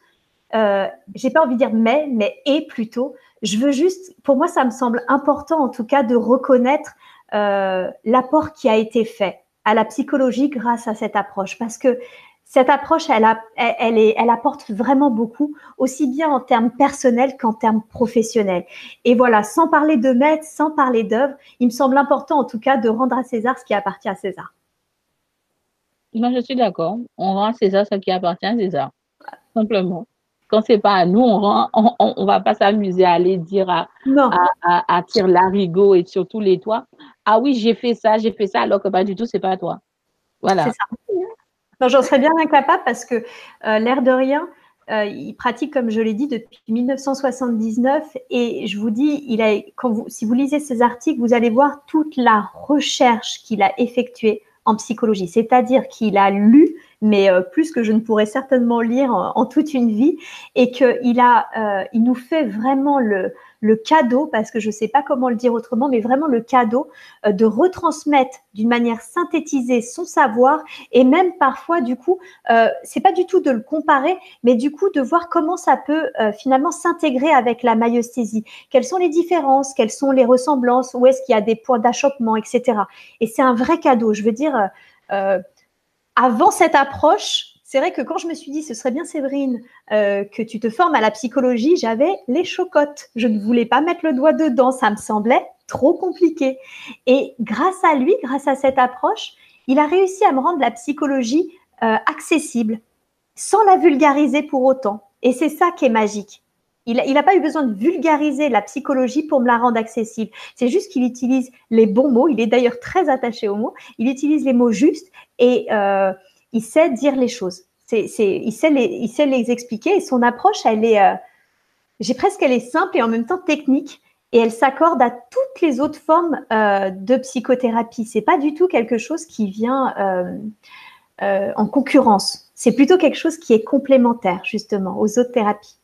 j'ai pas envie de dire mais, mais et plutôt. Je veux juste, pour moi, ça me semble important en tout cas de reconnaître l'apport qui a été fait à la psychologie grâce à cette approche, parce que cette approche, elle, elle, est, elle apporte vraiment beaucoup, aussi bien en termes personnels qu'en termes professionnels. Et voilà, sans parler de maître, sans parler d'œuvre, il me semble important en tout cas de rendre à César ce qui appartient à César. Moi, je suis d'accord. On rend à César ce qui appartient à César. Simplement. Quand c'est pas à nous, on rend, on, on, va pas s'amuser à aller dire à, à, à, tire larigot et sur tous les toits. Ah oui, j'ai fait ça, j'ai fait ça, alors que pas du tout, c'est pas à toi. Voilà. C'est ça. J'en serais bien incapable parce que euh, l'air de rien, euh, il pratique, comme je l'ai dit, depuis 1979. Et je vous dis, il a, quand vous, si vous lisez ses articles, vous allez voir toute la recherche qu'il a effectuée en psychologie. C'est-à-dire qu'il a lu, mais euh, plus que je ne pourrais certainement lire en, toute une vie, et qu'il a, euh, il nous fait vraiment le, le cadeau, parce que je ne sais pas comment le dire autrement, mais vraiment le cadeau euh, de retransmettre d'une manière synthétisée son savoir et même parfois, du coup, euh, c'est pas du tout de le comparer, mais du coup de voir comment ça peut euh, finalement s'intégrer avec la maïeusthésie. Quelles sont les différences, quelles sont les ressemblances, où est-ce qu'il y a des points d'achoppement, etc. Et c'est un vrai cadeau. Je veux dire, euh, avant cette approche, c'est vrai que quand je me suis dit, ce serait bien, Séverine, euh, que tu te formes à la psychologie, j'avais les chocottes. Je ne voulais pas mettre le doigt dedans. Ça me semblait trop compliqué. Et grâce à lui, grâce à cette approche, il a réussi à me rendre la psychologie euh, accessible, sans la vulgariser pour autant. Et c'est ça qui est magique. Il n'a pas eu besoin de vulgariser la psychologie pour me la rendre accessible. C'est juste qu'il utilise les bons mots. Il est d'ailleurs très attaché aux mots. Il utilise les mots justes et euh, il sait dire les choses. Il, sait les, expliquer et son approche, elle est, euh, j'ai presque, elle est simple et en même temps technique. et elle s'accorde à toutes les autres formes euh, de psychothérapie. C'est pas du tout quelque chose qui vient euh, en concurrence. C'est plutôt quelque chose qui est complémentaire justement aux autres thérapies.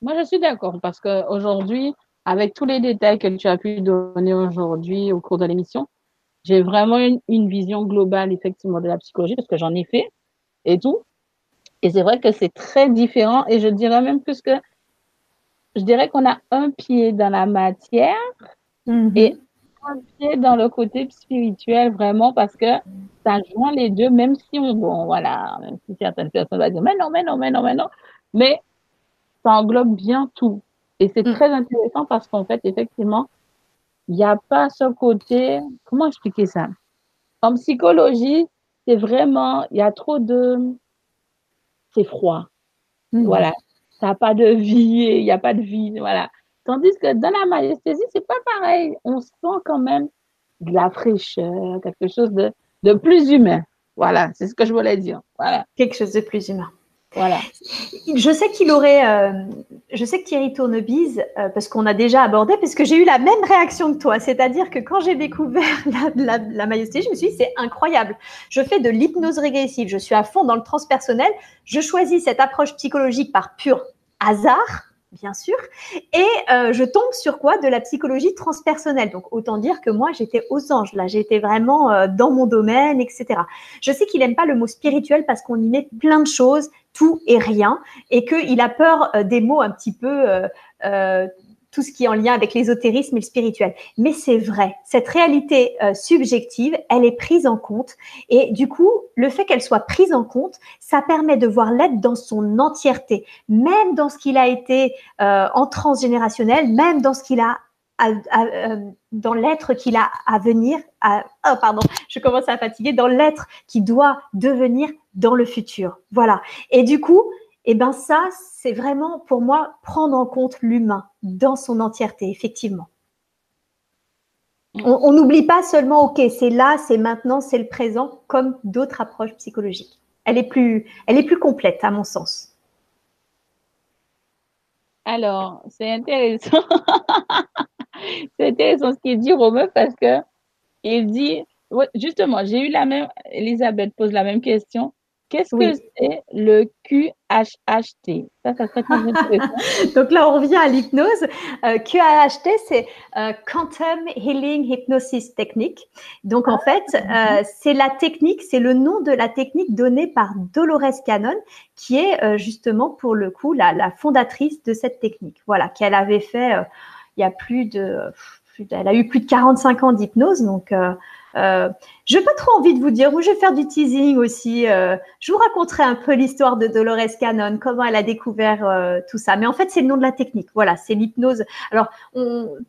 Moi, je suis d'accord parce qu'aujourd'hui, avec tous les détails que tu as pu donner aujourd'hui au cours de l'émission, j'ai vraiment une, une, vision globale effectivement de la psychologie parce que j'en ai fait et tout. Et c'est vrai que c'est très différent et je dirais même plus que je dirais qu'on a un pied dans la matière Mhm. et un pied dans le côté spirituel vraiment parce que ça joint les deux, même si on, bon, voilà, même si certaines personnes vont dire, mais non, mais non, mais non, mais non, mais ça englobe bien tout. Et c'est Mm. très intéressant parce qu'en fait, effectivement, il n'y a pas ce côté, comment expliquer ça? En psychologie, c'est vraiment, il y a trop de, c'est froid. Mhm. Voilà. Ça n'a pas de vie, il n'y a pas de vie, voilà. Tandis que dans la majestésie, c'est pas pareil. On sent quand même de la fraîcheur, quelque chose de, de plus humain. Voilà, c'est ce que je voulais dire. Voilà, Quelque chose de plus humain. Voilà. Je sais qu'il aurait, euh, je sais que Thierry Tournebise, euh, parce qu'on a déjà abordé, parce que j'ai eu la même réaction que toi, c'est-à-dire que quand j'ai découvert [laughs] la, la, majesté, je me suis dit c'est incroyable. Je fais de l'hypnose régressive, je suis à fond dans le transpersonnel, je choisis cette approche psychologique par pur hasard. Bien sûr. Et euh, je tombe sur quoi? De la psychologie transpersonnelle. Donc, autant dire que moi, j'étais aux anges. Là, j'étais vraiment euh, dans mon domaine, etc. Je sais qu'il n'aime pas le mot spirituel parce qu'on y met plein de choses, tout et rien, et qu'il a peur euh, des mots un petit peu, euh, euh, tout ce qui est en lien avec l'ésotérisme et le spirituel. Mais c'est vrai, cette réalité subjective, elle est prise en compte, et du coup, le fait qu'elle soit prise en compte, ça permet de voir l'être dans son entièreté, même dans ce qu'il a été en transgénérationnel, même dans ce qu'il a euh, dans l'être qu'il a à venir, oh pardon, je commence à fatiguer, dans l'être qui doit devenir dans le futur. Voilà. Et du coup, eh ben ça, c'est vraiment pour moi prendre en compte l'humain dans son entièreté, effectivement. On n'oublie pas seulement, ok, c'est là, c'est maintenant, c'est le présent, comme d'autres approches psychologiques. Elle est plus, elle est plus complète à mon sens. Alors, c'est intéressant. [laughs] c'est intéressant ce qu'il dit, Romain, parce que il dit, justement, j'ai eu la même, Elisabeth pose la même question. Qu'est-ce oui. que c'est le QHHT Ça, ça serait. [laughs] Donc là, on revient à l'hypnose. Euh, QHHT, c'est euh, Quantum Healing Hypnosis Technique. Donc en ah, fait, euh, c'est la technique, c'est le nom de la technique donnée par Dolores Cannon, qui est euh, justement pour le coup la, la, fondatrice de cette technique. Voilà, qu'elle avait fait il y a plus de, plus, elle a eu plus de 45 ans d'hypnose, donc euh, je n'ai pas trop envie de vous dire où je vais faire du teasing aussi. Euh, je vous raconterai un peu l'histoire de Dolores Cannon, comment elle a découvert euh, tout ça. Mais en fait, c'est le nom de la technique. Voilà, c'est l'hypnose. Alors,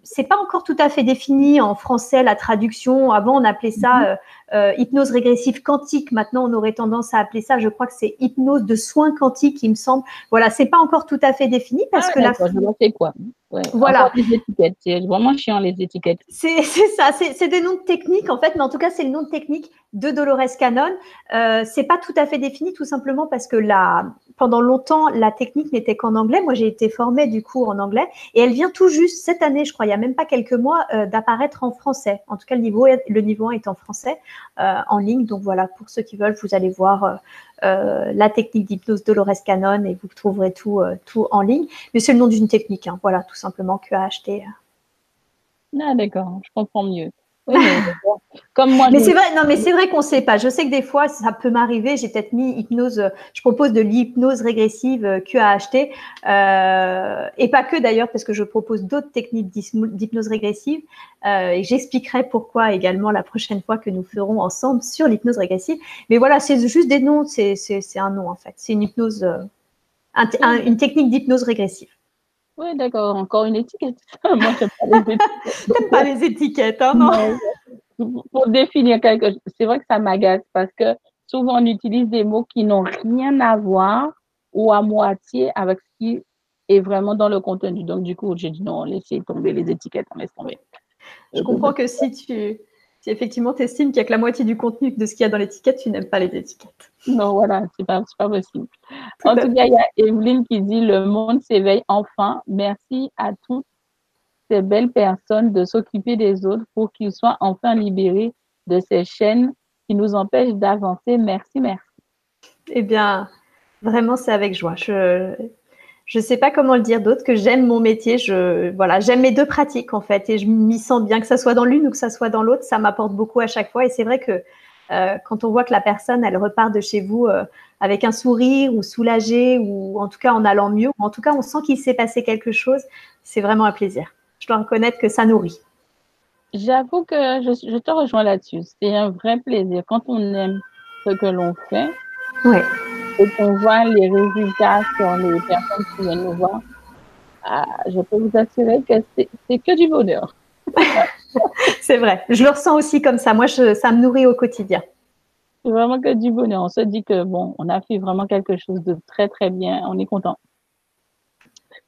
c'est pas encore tout à fait défini en français la traduction. Avant, on appelait ça euh, hypnose régressive quantique. Maintenant, on aurait tendance à appeler ça. Je crois que c'est hypnose de soins quantiques, il me semble. Voilà, c'est pas encore tout à fait défini parce ah, que la. Je quoi. Ouais. Voilà. Les étiquettes. C'est vraiment chiant les étiquettes. C'est [laughs] ça. C'est des noms de techniques en fait, mais en tout cas, c'est le nom de technique de Dolores Cannon. Euh, c'est pas tout à fait défini, tout simplement parce que la, pendant longtemps, la technique n'était qu'en anglais. Moi, j'ai été formée du coup en anglais et elle vient tout juste cette année, je crois, il y a même pas quelques mois, euh, d'apparaître en français. En tout cas, le niveau, est, le niveau 1 est en français euh, en ligne. Donc voilà, pour ceux qui veulent, vous allez voir euh, la technique d'hypnose Dolores Cannon et vous trouverez tout, tout en ligne. Mais c'est le nom d'une technique, hein. voilà, tout simplement que à acheter. Ah d'accord, je comprends mieux. Oui, mais, comme moi. mais c'est vrai, non, mais c'est vrai qu'on ne sait pas. Je sais que des fois, ça peut m'arriver. J'ai peut-être mis hypnose. Je propose de l'hypnose régressive QAHT euh, et pas que d'ailleurs, parce que je propose d'autres techniques d'hypnose régressive euh, et j'expliquerai pourquoi également la prochaine fois que nous ferons ensemble sur l'hypnose régressive. Mais voilà, c'est juste des noms. C'est un nom en fait. C'est une hypnose, euh, un, un, une technique d'hypnose régressive. Oui, d'accord. Encore une étiquette. [laughs] Moi, je pas les étiquettes. pas les étiquettes, hein, non? Mais, Pour définir quelque chose, c'est vrai que ça m'agace parce que souvent on utilise des mots qui n'ont rien à voir ou à moitié avec ce qui est vraiment dans le contenu. Donc, du coup, j'ai dit non, laissez tomber les étiquettes, on laisse tomber. Je comprends que si tu, Si effectivement tu estimes qu'il n'y a que la moitié du contenu de ce qu'il y a dans l'étiquette, tu n'aimes pas les étiquettes. Non, voilà, c'est pas, pas possible. en tout cas, il y a Evelyne qui dit Le monde s'éveille enfin. Merci à toutes ces belles personnes de s'occuper des autres pour qu'ils soient enfin libérés de ces chaînes qui nous empêchent d'avancer. Merci, merci. Eh bien, vraiment, c'est avec joie. Je ne sais pas comment le dire d'autre que j'aime mon métier. Je voilà, j'aime mes deux pratiques en fait, et je m'y sens bien que ça soit dans l'une ou que ça soit dans l'autre. Ça m'apporte beaucoup à chaque fois, et c'est vrai que euh, quand on voit que la personne, elle repart de chez vous euh, avec un sourire ou soulagée ou en tout cas en allant mieux, ou en tout cas on sent qu'il s'est passé quelque chose, c'est vraiment un plaisir. Je dois reconnaître que ça nourrit. J'avoue que je, te rejoins là-dessus. C'est un vrai plaisir quand on aime ce que l'on fait ouais. Et qu'on voit les résultats sur les personnes qui viennent nous voir. Ah, je peux vous assurer que c'est que du bonheur. [laughs] c'est vrai. Je le ressens aussi comme ça. Moi, ça me nourrit au quotidien. C'est vraiment que du bonheur. On se dit que bon, on a fait vraiment quelque chose de très très bien. On est content.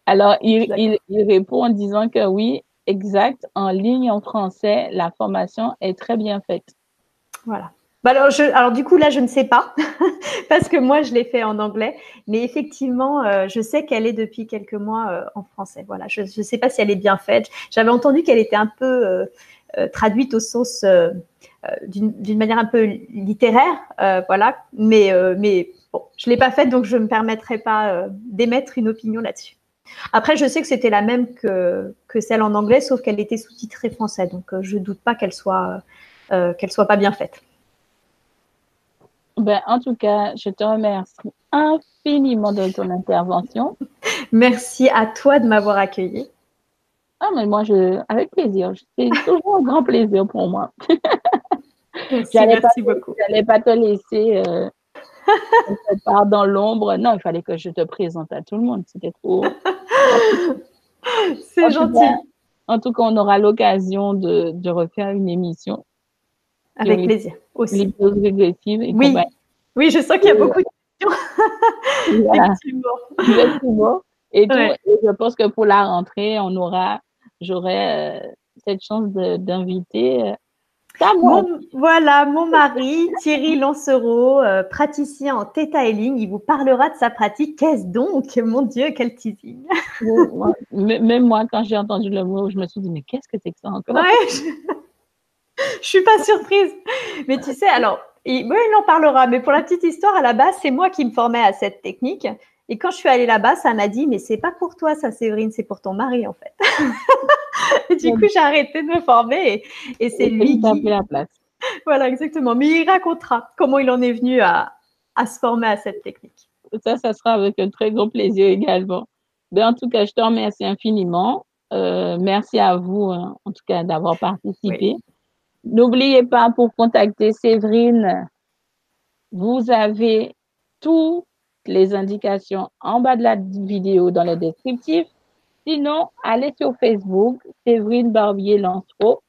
Alors, il, répond en disant que oui, exact, en ligne en français, la formation est très bien faite. Voilà. Bah alors, du coup, là, je ne sais pas, [laughs] parce que moi, je l'ai fait en anglais, mais effectivement, euh, je sais qu'elle est depuis quelques mois euh, en français. Voilà, je ne sais pas si elle est bien faite. J'avais entendu qu'elle était un peu euh, traduite au sens d'une manière un peu littéraire, voilà, mais, bon, je ne l'ai pas faite, donc je ne me permettrai pas d'émettre une opinion là-dessus. Après, je sais que c'était la même que, que celle en anglais, sauf qu'elle était sous-titrée français, donc je ne doute pas qu'elle soit, qu'elle soit pas bien faite. Ben, en tout cas, je te remercie infiniment de ton intervention. Merci à toi de m'avoir accueilli. Ah, mais moi, je, avec plaisir. C'est toujours un grand plaisir pour moi. Merci, merci beaucoup. Je n'allais pas te laisser euh, dans l'ombre. Non, il fallait que je te présente à tout le monde. C'était trop. [laughs] C'est gentil. en tout cas, on aura l'occasion de, de refaire une émission. Avec plaisir aussi. oui. oui, je sens qu'il y a beaucoup de questions. [laughs] Effectivement. Et, je pense que pour la rentrée, on aura, j'aurai euh, cette chance d'inviter. Euh, voilà, mon mari, Thierry Lancereau, euh, praticien en Theta Healing, il vous parlera de sa pratique. Qu'est-ce donc? Mon Dieu, quel teasing Même moi, quand j'ai entendu le mot, je me suis dit, mais qu'est-ce que c'est que ça encore? Je [laughs] suis pas surprise. Mais tu sais, alors, il, il en parlera. Mais pour la petite histoire, à la base, c'est moi qui me formais à cette technique. Et quand je suis allée là-bas, ça m'a dit, mais c'est pas pour toi, ça, Séverine, c'est pour ton mari, en fait. [laughs] et du coup, j'ai arrêté de me former et, c'est lui qui. la place. Voilà, exactement. Mais il racontera comment il en est venu à, à se former à cette technique. Ça, ça sera avec un très grand plaisir également. Ben, en tout cas, je te remercie infiniment. Euh, merci à vous, hein, en tout cas, d'avoir participé. N'oubliez pas pour contacter Séverine, vous avez toutes les indications en bas de la vidéo dans le descriptif. Sinon, allez sur Facebook, Séverine Barbier Lancereau.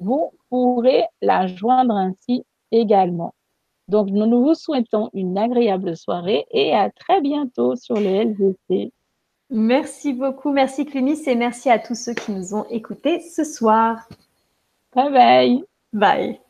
Vous pourrez la joindre ainsi également. Donc, nous, vous souhaitons une agréable soirée et à très bientôt sur le LGC. Merci beaucoup, merci Clémis et merci à tous ceux qui nous ont écoutés ce soir. Bye bye. Bye.